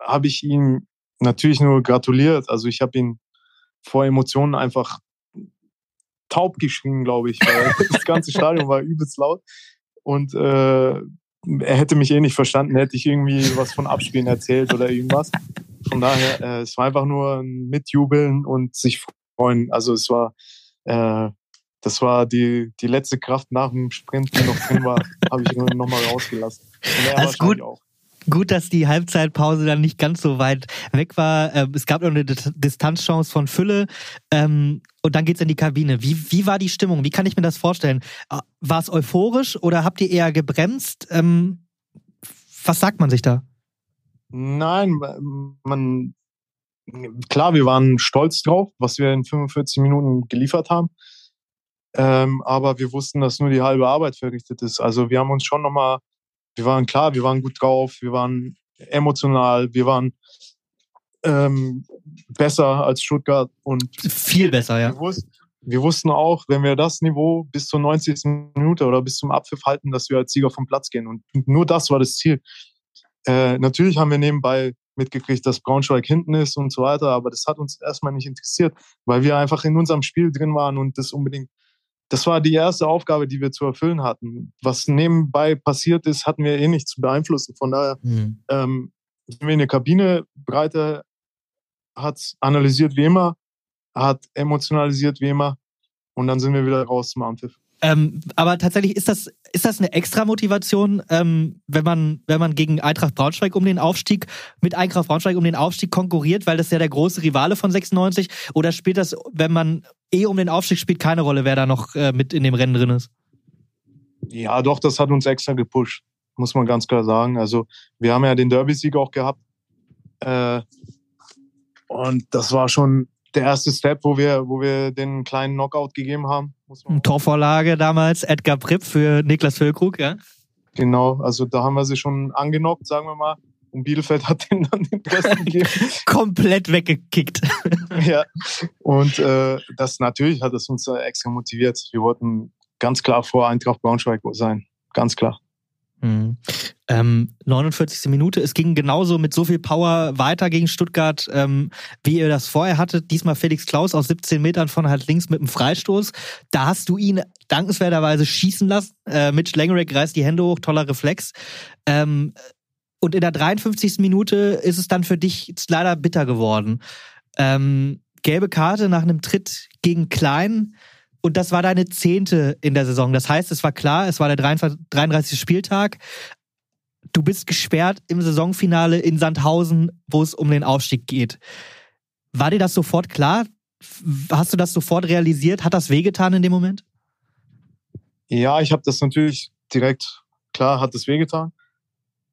habe ich ihm natürlich nur gratuliert. Also ich habe ihn vor Emotionen einfach taub geschrien, glaube ich, weil das ganze Stadion war übelst laut. Und äh, er hätte mich eh nicht verstanden, hätte ich irgendwie was von Abspielen erzählt oder irgendwas. Von daher, äh, es war einfach nur ein Mitjubeln und sich freuen. Also es war, äh, das war die, die letzte Kraft nach dem Sprint, die noch drin war, habe ich nochmal rausgelassen. Alles gut. Auch. Gut, dass die Halbzeitpause dann nicht ganz so weit weg war. Ähm, es gab noch eine Distanzchance von Fülle ähm, und dann geht's in die Kabine. Wie, wie war die Stimmung? Wie kann ich mir das vorstellen? Äh, war es euphorisch oder habt ihr eher gebremst? Ähm, was sagt man sich da? Nein, man klar, wir waren stolz drauf, was wir in 45 Minuten geliefert haben. Ähm, aber wir wussten, dass nur die halbe Arbeit verrichtet ist. Also wir haben uns schon nochmal wir waren klar, wir waren gut drauf, wir waren emotional, wir waren ähm, besser als Stuttgart und viel besser, ja. Wir wussten, wir wussten auch, wenn wir das Niveau bis zur 90. Minute oder bis zum Abpfiff halten, dass wir als Sieger vom Platz gehen. Und nur das war das Ziel. Äh, natürlich haben wir nebenbei mitgekriegt, dass Braunschweig hinten ist und so weiter, aber das hat uns erstmal nicht interessiert, weil wir einfach in unserem Spiel drin waren und das unbedingt das war die erste Aufgabe, die wir zu erfüllen hatten. Was nebenbei passiert ist, hatten wir eh nicht zu beeinflussen. Von daher mhm. ähm, sind wir in der Kabine. Breite hat analysiert wie immer, hat emotionalisiert wie immer und dann sind wir wieder raus zum Anpfiff. Ähm, aber tatsächlich ist das, ist das eine extra Motivation, ähm, wenn man, wenn man gegen Eintracht Braunschweig um den Aufstieg, mit Eintracht Braunschweig um den Aufstieg konkurriert, weil das ja der große Rivale von 96? Oder spielt das, wenn man eh um den Aufstieg spielt, keine Rolle, wer da noch äh, mit in dem Rennen drin ist? Ja, doch, das hat uns extra gepusht, muss man ganz klar sagen. Also, wir haben ja den Derby-Sieg auch gehabt. Äh, und das war schon der erste Step, wo wir, wo wir den kleinen Knockout gegeben haben. Torvorlage damals, Edgar Pripp für Niklas Füllkrug, ja? Genau, also da haben wir sie schon angenockt, sagen wir mal. Und Bielefeld hat den dann den Rest gegeben. Komplett weggekickt. ja, und äh, das natürlich hat es uns extra motiviert. Wir wollten ganz klar vor Eintracht Braunschweig sein, ganz klar. Mhm. Ähm, 49. Minute. Es ging genauso mit so viel Power weiter gegen Stuttgart, ähm, wie ihr das vorher hattet. Diesmal Felix Klaus aus 17 Metern von halt links mit einem Freistoß. Da hast du ihn dankenswerterweise schießen lassen. Äh, Mitch Langerick reißt die Hände hoch, toller Reflex. Ähm, und in der 53. Minute ist es dann für dich leider bitter geworden. Ähm, gelbe Karte nach einem Tritt gegen Klein. Und das war deine zehnte in der Saison. Das heißt, es war klar, es war der 33. Spieltag. Du bist gesperrt im Saisonfinale in Sandhausen, wo es um den Aufstieg geht. War dir das sofort klar? Hast du das sofort realisiert? Hat das wehgetan in dem Moment? Ja, ich habe das natürlich direkt, klar, hat das wehgetan.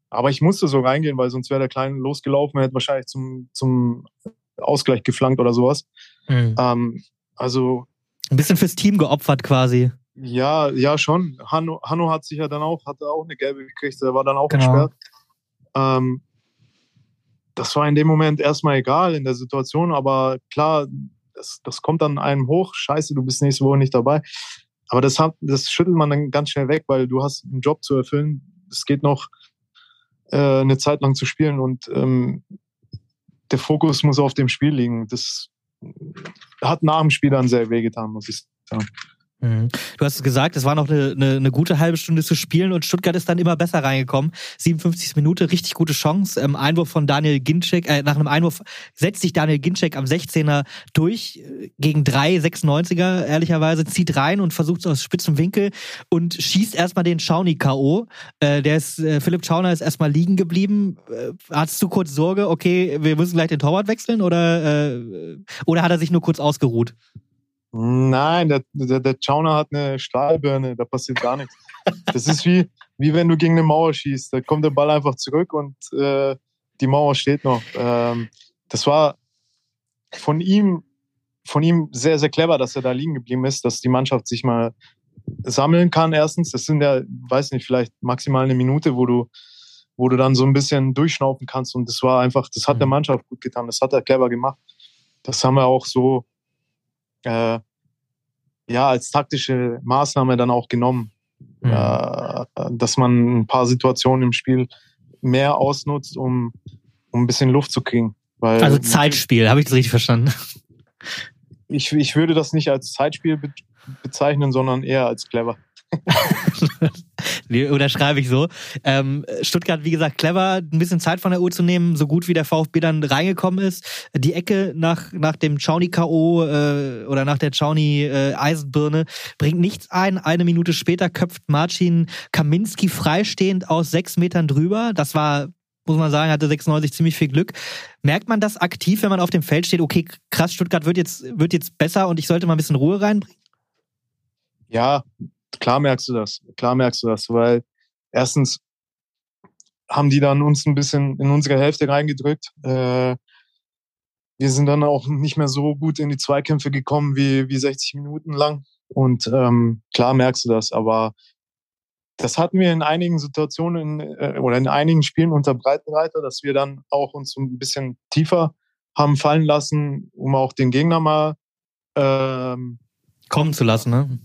Aber ich musste so reingehen, weil sonst wäre der Kleine losgelaufen, er hätte wahrscheinlich zum, zum Ausgleich geflankt oder sowas. Mhm. Ähm, also ein bisschen fürs Team geopfert quasi. Ja, ja, schon. Hanno, Hanno hat sich ja dann auch, hatte auch eine gelbe gekriegt, der war dann auch genau. gesperrt. Ähm, das war in dem Moment erstmal egal in der Situation, aber klar, das, das kommt dann einem hoch. Scheiße, du bist nächste Woche nicht dabei. Aber das, hat, das schüttelt man dann ganz schnell weg, weil du hast einen Job zu erfüllen. Es geht noch äh, eine Zeit lang zu spielen und ähm, der Fokus muss auf dem Spiel liegen. Das hat nach dem Spiel dann sehr wehgetan, muss ich sagen. Mhm. Du hast gesagt, es war noch eine, eine, eine, gute halbe Stunde zu spielen und Stuttgart ist dann immer besser reingekommen. 57 Minute, richtig gute Chance. Ähm, Einwurf von Daniel Ginczek, äh, nach einem Einwurf setzt sich Daniel Ginczek am 16er durch äh, gegen drei 96er, ehrlicherweise, zieht rein und versucht es aus spitzem Winkel und schießt erstmal den Schauni K.O. Äh, der ist, äh, Philipp Schauner ist erstmal liegen geblieben. Äh, hattest du kurz Sorge, okay, wir müssen gleich den Torwart wechseln oder, äh, oder hat er sich nur kurz ausgeruht? Nein, der, der, der Chauner hat eine Stahlbirne, da passiert gar nichts. Das ist wie, wie wenn du gegen eine Mauer schießt. Da kommt der Ball einfach zurück und äh, die Mauer steht noch. Ähm, das war von ihm, von ihm sehr, sehr clever, dass er da liegen geblieben ist, dass die Mannschaft sich mal sammeln kann. Erstens, das sind ja, weiß nicht, vielleicht maximal eine Minute, wo du, wo du dann so ein bisschen durchschnaufen kannst. Und das war einfach, das hat der mhm. Mannschaft gut getan. Das hat er clever gemacht. Das haben wir auch so äh, ja, als taktische Maßnahme dann auch genommen, mhm. äh, dass man ein paar Situationen im Spiel mehr ausnutzt, um, um ein bisschen Luft zu kriegen. Weil also Zeitspiel, habe ich das richtig verstanden? Ich, ich würde das nicht als Zeitspiel be bezeichnen, sondern eher als clever. Oder schreibe ich so. Ähm, Stuttgart, wie gesagt, clever, ein bisschen Zeit von der Uhr zu nehmen, so gut wie der VfB dann reingekommen ist. Die Ecke nach, nach dem Chauni-K.O. Äh, oder nach der Chauni-Eisenbirne äh, bringt nichts ein. Eine Minute später köpft Marcin Kaminski freistehend aus sechs Metern drüber. Das war muss man sagen, hatte 96 ziemlich viel Glück. Merkt man das aktiv, wenn man auf dem Feld steht, okay, krass, Stuttgart wird jetzt, wird jetzt besser und ich sollte mal ein bisschen Ruhe reinbringen? Ja, klar merkst du das. Klar merkst du das, weil erstens haben die dann uns ein bisschen in unsere Hälfte reingedrückt. Äh, wir sind dann auch nicht mehr so gut in die Zweikämpfe gekommen wie, wie 60 Minuten lang. Und ähm, klar merkst du das, aber das hatten wir in einigen Situationen äh, oder in einigen Spielen unter Breitenreiter, dass wir dann auch uns ein bisschen tiefer haben fallen lassen, um auch den Gegner mal ähm, kommen zu lassen. Ne?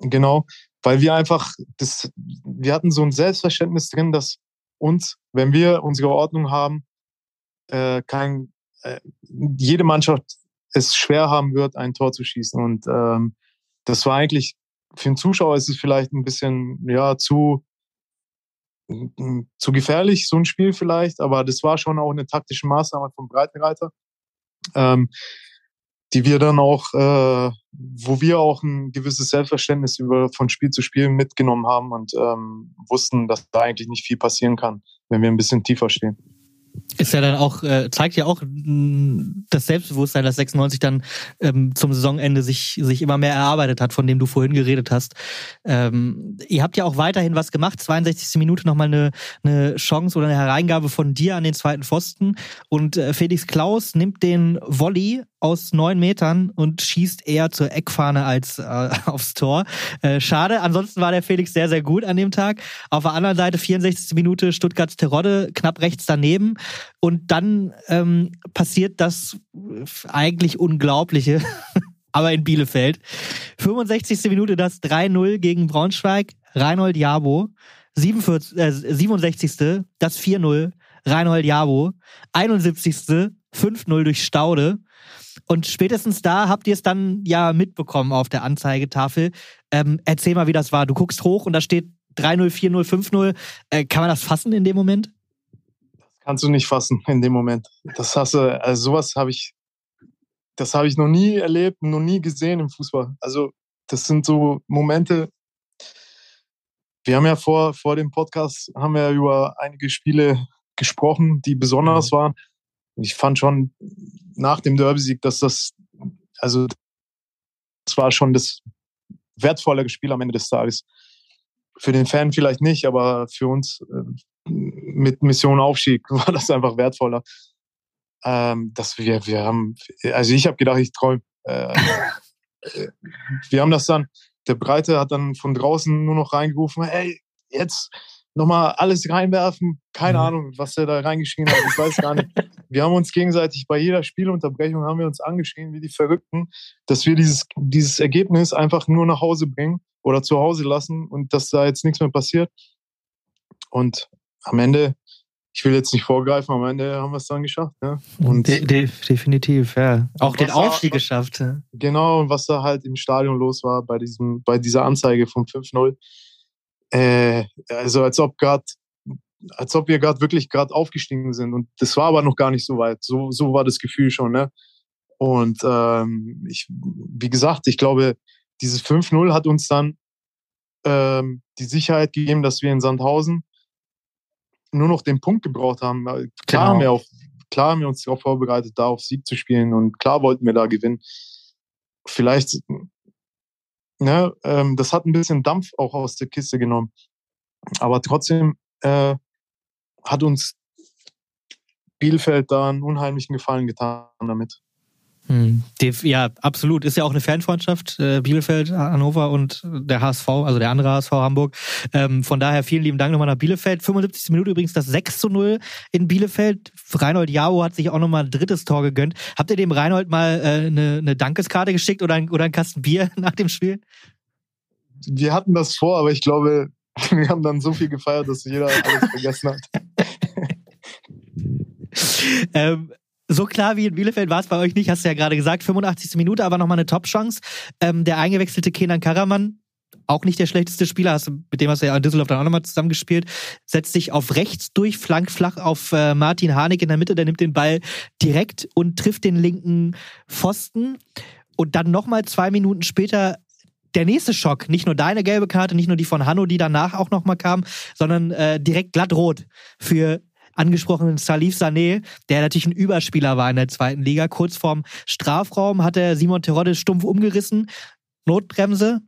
Genau, weil wir einfach, das, wir hatten so ein Selbstverständnis drin, dass uns, wenn wir unsere Ordnung haben, äh, kein, äh, jede Mannschaft es schwer haben wird, ein Tor zu schießen. Und ähm, das war eigentlich, für den Zuschauer ist es vielleicht ein bisschen, ja, zu, zu gefährlich, so ein Spiel vielleicht, aber das war schon auch eine taktische Maßnahme vom Breitenreiter. Ähm, die wir dann auch, äh, wo wir auch ein gewisses Selbstverständnis über von Spiel zu Spiel mitgenommen haben und ähm, wussten, dass da eigentlich nicht viel passieren kann, wenn wir ein bisschen tiefer stehen ist ja dann auch, äh, zeigt ja auch das Selbstbewusstsein, dass 96 dann ähm, zum Saisonende sich, sich immer mehr erarbeitet hat, von dem du vorhin geredet hast. Ähm, ihr habt ja auch weiterhin was gemacht, 62. Minute nochmal eine, eine Chance oder eine Hereingabe von dir an den zweiten Pfosten und äh, Felix Klaus nimmt den Volley aus neun Metern und schießt eher zur Eckfahne als äh, aufs Tor. Äh, schade, ansonsten war der Felix sehr, sehr gut an dem Tag. Auf der anderen Seite 64. Minute Stuttgarts Terodde knapp rechts daneben. Und dann ähm, passiert das eigentlich Unglaubliche, aber in Bielefeld. 65. Minute das 3-0 gegen Braunschweig, Reinhold Jabo. 47, äh, 67. das 4-0, Reinhold Jabo. 71. 5-0 durch Staude. Und spätestens da habt ihr es dann ja mitbekommen auf der Anzeigetafel. Ähm, erzähl mal, wie das war. Du guckst hoch und da steht 3-0, 4-0, 5-0. Äh, kann man das fassen in dem Moment? Kannst du nicht fassen in dem Moment. Das hast du, also sowas habe ich, das habe ich noch nie erlebt, noch nie gesehen im Fußball. Also das sind so Momente. Wir haben ja vor, vor dem Podcast haben wir über einige Spiele gesprochen, die besonders mhm. waren ich fand schon nach dem Derby-Sieg, dass das, also das war schon das wertvolle Spiel am Ende des Tages. Für den Fan vielleicht nicht, aber für uns äh, mit Mission Aufstieg war das einfach wertvoller. Ähm, dass wir, wir haben, also ich habe gedacht, ich träume. Äh, äh, wir haben das dann, der Breite hat dann von draußen nur noch reingerufen, hey, jetzt nochmal alles reinwerfen. Keine mhm. Ahnung, was er da reingeschrien hat. Ich weiß gar nicht. Wir haben uns gegenseitig bei jeder Spielunterbrechung haben wir uns angeschrien wie die Verrückten, dass wir dieses, dieses Ergebnis einfach nur nach Hause bringen oder zu Hause lassen und dass da jetzt nichts mehr passiert. Und am Ende, ich will jetzt nicht vorgreifen, am Ende haben wir es dann geschafft. Ja? Und De de definitiv, ja. Auch den Aufstieg da, geschafft. Ja. Genau, und was da halt im Stadion los war bei, diesem, bei dieser Anzeige vom 5-0 äh, also als ob gerade als ob wir gerade wirklich gerade aufgestiegen sind. Und das war aber noch gar nicht so weit. So, so war das Gefühl schon. Ne? Und ähm, ich, wie gesagt, ich glaube, dieses 5-0 hat uns dann ähm, die Sicherheit gegeben, dass wir in Sandhausen nur noch den Punkt gebraucht haben. Klar, genau. haben wir auch, klar haben wir uns darauf vorbereitet, da auf Sieg zu spielen und klar wollten wir da gewinnen. Vielleicht Ne, ähm, das hat ein bisschen Dampf auch aus der Kiste genommen. Aber trotzdem äh, hat uns Bielefeld da einen unheimlichen Gefallen getan damit. Hm. Ja, absolut. Ist ja auch eine Fanfreundschaft, äh, Bielefeld, Hannover und der HSV, also der andere HSV Hamburg. Ähm, von daher vielen lieben Dank nochmal nach Bielefeld. 75. Minute übrigens das 6 zu 0 in Bielefeld. Reinhold Jao hat sich auch nochmal ein drittes Tor gegönnt. Habt ihr dem Reinhold mal äh, eine, eine Dankeskarte geschickt oder, ein, oder einen Kasten Bier nach dem Spiel? Wir hatten das vor, aber ich glaube, wir haben dann so viel gefeiert, dass jeder alles vergessen hat. ähm, so klar wie in Bielefeld war es bei euch nicht, hast du ja gerade gesagt. 85. Minute, aber nochmal eine Top-Chance. Ähm, der eingewechselte Kenan Karaman, auch nicht der schlechteste Spieler, hast, mit dem hast du ja in Düsseldorf dann auch nochmal zusammengespielt, setzt sich auf rechts durch, flank flach auf äh, Martin Harnik in der Mitte, der nimmt den Ball direkt und trifft den linken Pfosten. Und dann nochmal zwei Minuten später der nächste Schock, nicht nur deine gelbe Karte, nicht nur die von Hanno, die danach auch nochmal kam, sondern äh, direkt glattrot für angesprochenen Salif Sané, der natürlich ein Überspieler war in der zweiten Liga. Kurz vorm Strafraum hat er Simon Terodde stumpf umgerissen. Notbremse.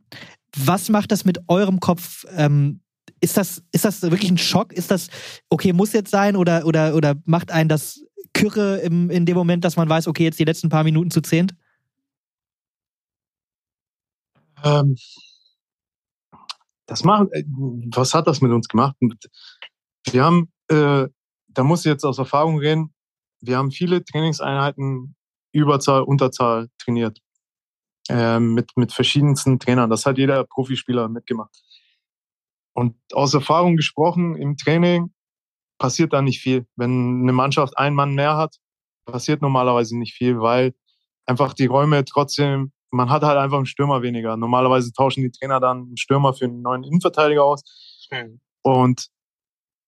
Was macht das mit eurem Kopf? Ähm, ist das, ist das wirklich ein Schock? Ist das, okay, muss jetzt sein oder, oder, oder macht einen das Kürre im, in dem Moment, dass man weiß, okay, jetzt die letzten paar Minuten zu zehnt? Ähm, das macht, äh, was hat das mit uns gemacht? Wir haben äh, da muss ich jetzt aus Erfahrung reden. Wir haben viele Trainingseinheiten Überzahl, Unterzahl trainiert. Äh, mit, mit verschiedensten Trainern. Das hat jeder Profispieler mitgemacht. Und aus Erfahrung gesprochen, im Training passiert da nicht viel. Wenn eine Mannschaft einen Mann mehr hat, passiert normalerweise nicht viel, weil einfach die Räume trotzdem, man hat halt einfach einen Stürmer weniger. Normalerweise tauschen die Trainer dann einen Stürmer für einen neuen Innenverteidiger aus. Mhm. Und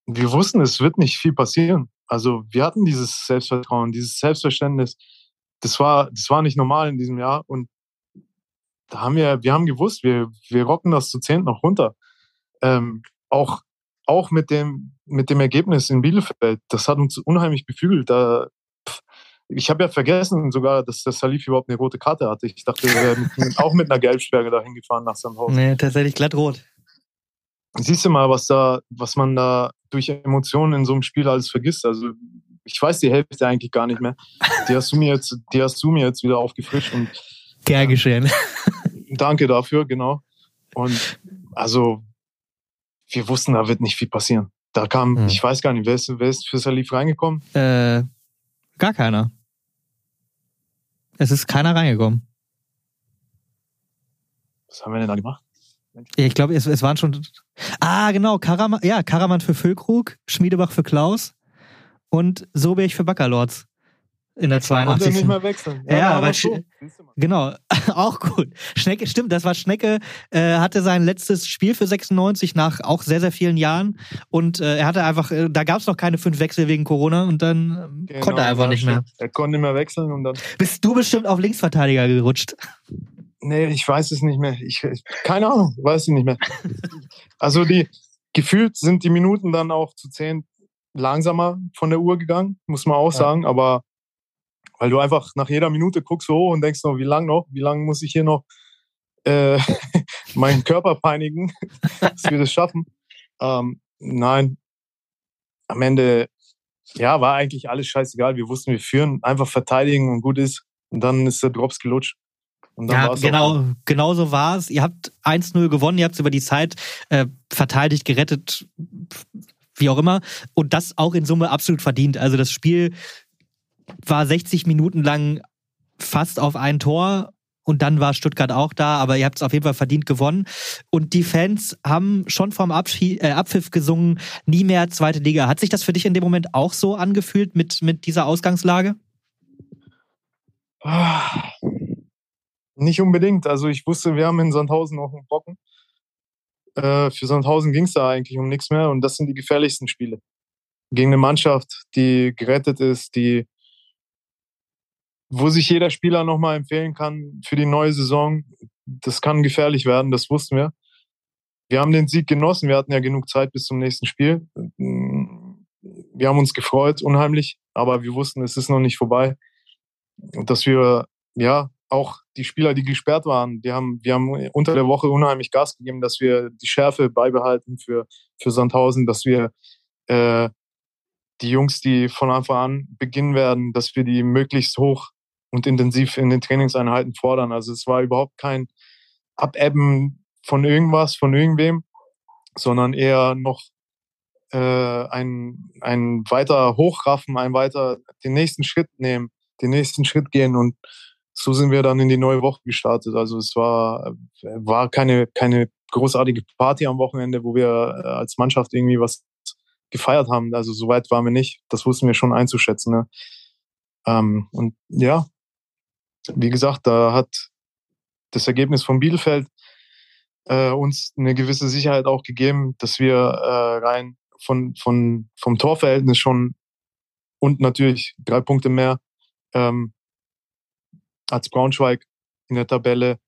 wir wussten, es wird nicht viel passieren. Also wir hatten dieses Selbstvertrauen, dieses Selbstverständnis, das war, das war nicht normal in diesem Jahr. Und da haben wir, wir haben gewusst, wir, wir rocken das zu zehnt noch runter. Ähm, auch, auch mit dem, mit dem Ergebnis in Bielefeld, das hat uns unheimlich beflügelt. Da, ich habe ja vergessen sogar, dass der Salif überhaupt eine rote Karte hatte. Ich dachte, wir wären auch mit einer Gelbsperre dahin gefahren nach Sandhausen. Nee, tatsächlich glatt rot. Siehst du mal, was da, was man da durch Emotionen in so einem Spiel alles vergisst. Also ich weiß die Hälfte eigentlich gar nicht mehr. Die hast du mir jetzt, die hast du mir jetzt wieder aufgefrischt und Gern geschehen. danke dafür, genau. Und also wir wussten, da wird nicht viel passieren. Da kam, Hm. ich weiß gar nicht, wer ist, wer ist für Salif reingekommen? Äh, gar keiner. Es ist keiner reingekommen. Was haben wir denn da gemacht? Ja, Ich glaube, es, es waren schon. Ah, genau. Karaman, ja, Karaman für Füllkrug, Schmiedebach für Klaus und Sobech für Backerlords. In der Konnte er 82. nicht mehr wechseln. Ja, da weil so. Mal. Genau, auch gut. Schnecke, stimmt, das war Schnecke, äh, hatte sein letztes Spiel für 96 nach auch sehr, sehr vielen Jahren und äh, er hatte einfach, äh, da gab es noch keine fünf Wechsel wegen Corona und dann ähm, Genau, konnte er einfach ja, nicht mehr. Er konnte nicht mehr wechseln und dann. Bist du bestimmt auf Linksverteidiger gerutscht? Nee, ich weiß es nicht mehr. Ich, keine Ahnung, weiß ich nicht mehr. Also die gefühlt sind die Minuten dann auch zu zehn langsamer von der Uhr gegangen, muss man auch Ja. sagen. Aber weil du einfach nach jeder Minute guckst so und denkst noch, wie lang noch? Wie lange muss ich hier noch äh, meinen Körper peinigen, dass wir das schaffen? Ähm, nein, am Ende ja war eigentlich alles scheißegal. Wir wussten, wir führen, einfach verteidigen und gut ist. Und dann ist der Drops gelutscht. Und dann Ja, war's auch genau, genau so war es. Ihr habt 1-0 gewonnen, ihr habt es über die Zeit äh, verteidigt, gerettet, wie auch immer. Und das auch in Summe absolut verdient. Also das Spiel war 60 Minuten lang fast auf ein Tor. Und dann war Stuttgart auch da, aber ihr habt es auf jeden Fall verdient gewonnen. Und die Fans haben schon vom Abschie äh, Abpfiff gesungen, nie mehr zweite Liga. Hat sich das für dich in dem Moment auch so angefühlt mit, mit dieser Ausgangslage? Ah, Nicht unbedingt. Also ich wusste, wir haben in Sandhausen noch einen Brocken. Äh, für Sandhausen ging es da eigentlich um nichts mehr und das sind die gefährlichsten Spiele. Gegen eine Mannschaft, die gerettet ist, die wo sich jeder Spieler nochmal empfehlen kann für die neue Saison. Das kann gefährlich werden, das wussten wir. Wir haben den Sieg genossen, wir hatten ja genug Zeit bis zum nächsten Spiel. Wir haben uns gefreut, unheimlich, aber wir wussten, es ist noch nicht vorbei. Und dass wir, ja, auch die Spieler, die gesperrt waren, die haben, wir haben unter der Woche unheimlich Gas gegeben, dass wir die Schärfe beibehalten für, für Sandhausen, dass wir äh, die Jungs, die von Anfang an beginnen werden, dass wir die möglichst hoch und intensiv in den Trainingseinheiten fordern. Also es war überhaupt kein Abebben von irgendwas, von irgendwem, sondern eher noch äh, ein, ein weiter Hochraffen, ein weiter den nächsten Schritt nehmen, den nächsten Schritt gehen und so sind wir dann in die neue Woche gestartet. Also es war, war keine, keine großartige Party am Wochenende, wo wir äh, als Mannschaft irgendwie was gefeiert haben. Also so weit waren wir nicht. Das wussten wir schon einzuschätzen. Ne? Ähm, und ja, wie gesagt, da hat das Ergebnis von Bielefeld äh, uns eine gewisse Sicherheit auch gegeben, dass wir äh, rein von, von, vom Torverhältnis schon und natürlich drei Punkte mehr ähm, als Braunschweig in der Tabelle.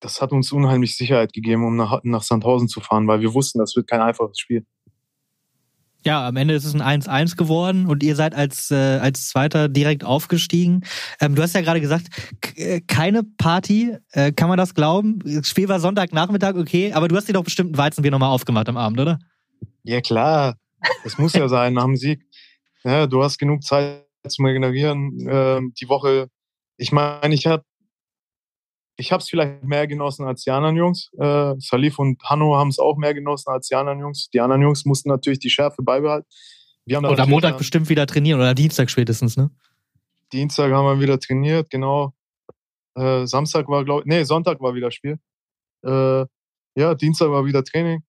Das hat uns unheimlich Sicherheit gegeben, um nach, nach Sandhausen zu fahren, weil wir wussten, das wird kein einfaches Spiel. Ja, am Ende ist es ein 1-1 geworden und ihr seid als, äh, als Zweiter direkt aufgestiegen. Ähm, du hast ja gerade gesagt, äh, keine Party, äh, kann man das glauben? Das Spiel war Sonntagnachmittag, okay, aber du hast dir doch bestimmt ein Weizenbier nochmal aufgemacht am Abend, oder? Ja, klar. Das muss ja sein nach dem Sieg. Ja, du hast genug Zeit zum Regenerieren. Ähm, die Woche, ich meine, ich habe ich habe es vielleicht mehr genossen als die anderen Jungs. Äh, Salif und Hanno haben es auch mehr genossen als die anderen Jungs. Die anderen Jungs mussten natürlich die Schärfe beibehalten. Wir haben Oder am Montag dann- bestimmt wieder trainieren oder Dienstag spätestens, ne? Dienstag haben wir wieder trainiert, genau. Äh, Samstag war, glaube ich, nee, Sonntag war wieder Spiel. Äh, ja, Dienstag war wieder Training.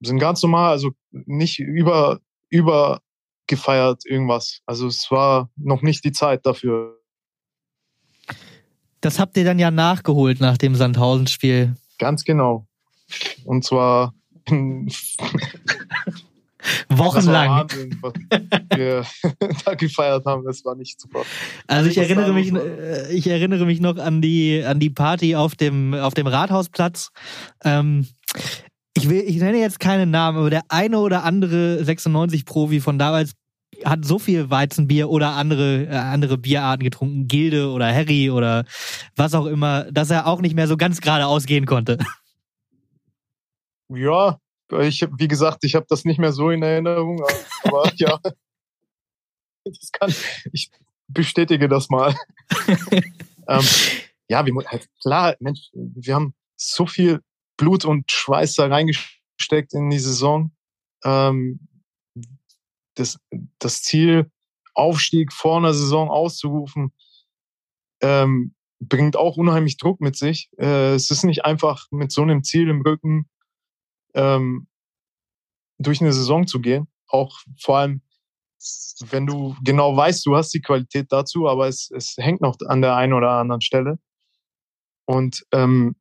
Sind ganz normal, also nicht über, über gefeiert irgendwas. Also es war noch nicht die Zeit dafür. Das habt ihr dann ja nachgeholt nach dem Sandhausen-Spiel. Ganz genau. Und zwar Wochenlang. Was wir da gefeiert haben. Das war nicht super. Also ich erinnere mich, ich erinnere mich noch an die, an die Party auf dem, auf dem Rathausplatz. Ähm, ich will, ich nenne jetzt keinen Namen, aber der eine oder andere 96-Profi von damals hat so viel Weizenbier oder andere, äh, andere Bierarten getrunken, Gilde oder Harry oder was auch immer, dass er auch nicht mehr so ganz geradeaus gehen konnte. Ja, ich wie gesagt, ich habe das nicht mehr so in Erinnerung, aber ja, das kann ich bestätige das mal. ähm, ja, wir, halt, klar, Mensch, wir haben so viel Blut und Schweiß da reingesteckt in die Saison. Ähm, das, das Ziel, Aufstieg vor einer Saison auszurufen, ähm, bringt auch unheimlich Druck mit sich. Äh, es ist nicht einfach mit so einem Ziel im Rücken ähm, durch eine Saison zu gehen. Auch vor allem, wenn du genau weißt, du hast die Qualität dazu, aber es, es hängt noch an der einen oder anderen Stelle. Und ähm,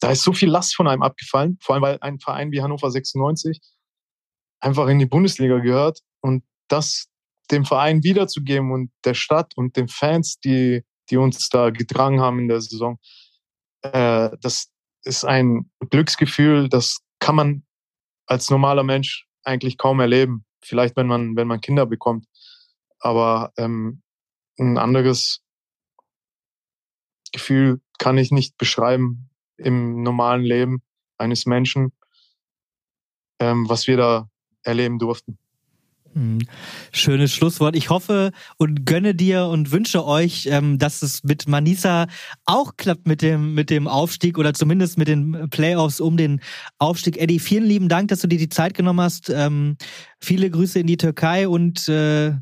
da ist so viel Last von einem abgefallen, vor allem weil ein Verein wie Hannover 96 einfach in die Bundesliga gehört und das dem Verein wiederzugeben und der Stadt und den Fans, die, die uns da getragen haben in der Saison, äh, das ist ein Glücksgefühl, das kann man als normaler Mensch eigentlich kaum erleben. Vielleicht, wenn man, wenn man Kinder bekommt. Aber ähm, ein anderes Gefühl kann ich nicht beschreiben, im normalen Leben eines Menschen, ähm, was wir da erleben durften. Hm. Schönes Schlusswort. Ich hoffe und gönne dir und wünsche euch, ähm, dass es mit Manisa auch klappt mit dem, mit dem Aufstieg oder zumindest mit den Playoffs um den Aufstieg. Eddie, vielen lieben Dank, dass du dir die Zeit genommen hast. Ähm, viele Grüße in die Türkei und äh,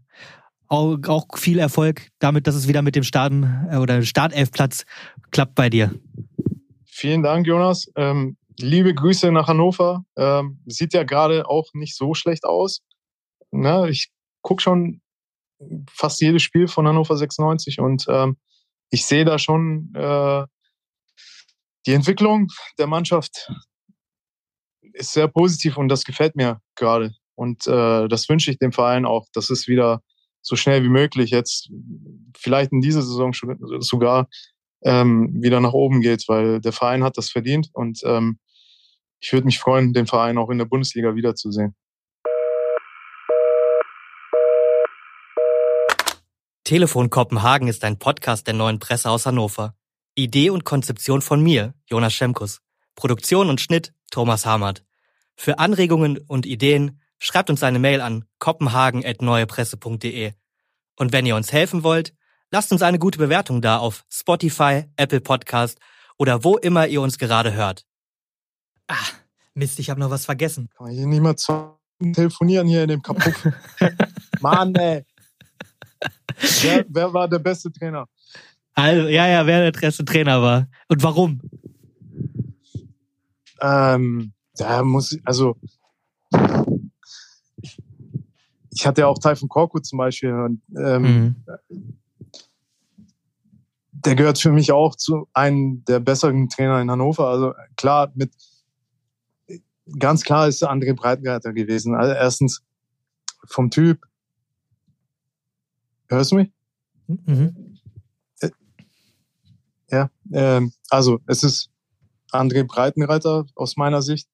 auch, viel Erfolg damit, dass es wieder mit dem Starten äh, oder Startelfplatz klappt bei dir. Vielen Dank, Jonas. Ähm, liebe Grüße nach Hannover. Sieht ja gerade auch nicht so schlecht aus. Na, ich gucke schon fast jedes Spiel von Hannover 96 und ähm, ich sehe da schon äh, die Entwicklung der Mannschaft ist sehr positiv und das gefällt mir gerade. Und äh, das wünsche ich dem Verein auch, dass es wieder so schnell wie möglich jetzt, vielleicht in dieser Saison sogar ähm, wieder nach oben geht, weil der Verein hat das verdient und ähm, ich würde mich freuen, den Verein auch in der Bundesliga wiederzusehen. Telefon Kopenhagen ist ein Podcast der neuen Presse aus Hannover. Idee und Konzeption von mir, Jonas Schemkus. Produktion und Schnitt, Thomas Hamert. Für Anregungen und Ideen schreibt uns eine Mail an kopenhagen.neuepresse.de. Und wenn ihr uns helfen wollt, Lasst uns eine gute Bewertung da auf Spotify, Apple Podcast oder wo immer ihr uns gerade hört. Ah, Mist, ich habe noch was vergessen. Kann ich hier nicht mal telefonieren hier in dem Kaputt. Mann, ey. Wer, wer, war der beste Trainer? Also, ja, ja, wer der beste Trainer war. Und warum? Ähm, da muss ich, also ich hatte ja auch Taifun Korku zum Beispiel. Und, ähm, mhm der gehört für mich auch zu einem der besseren Trainer in Hannover. Also klar, mit ganz klar ist André Breitenreiter gewesen. Also erstens vom Typ. Hörst du mich? Mhm. Äh, ja, äh, also es ist André Breitenreiter aus meiner Sicht.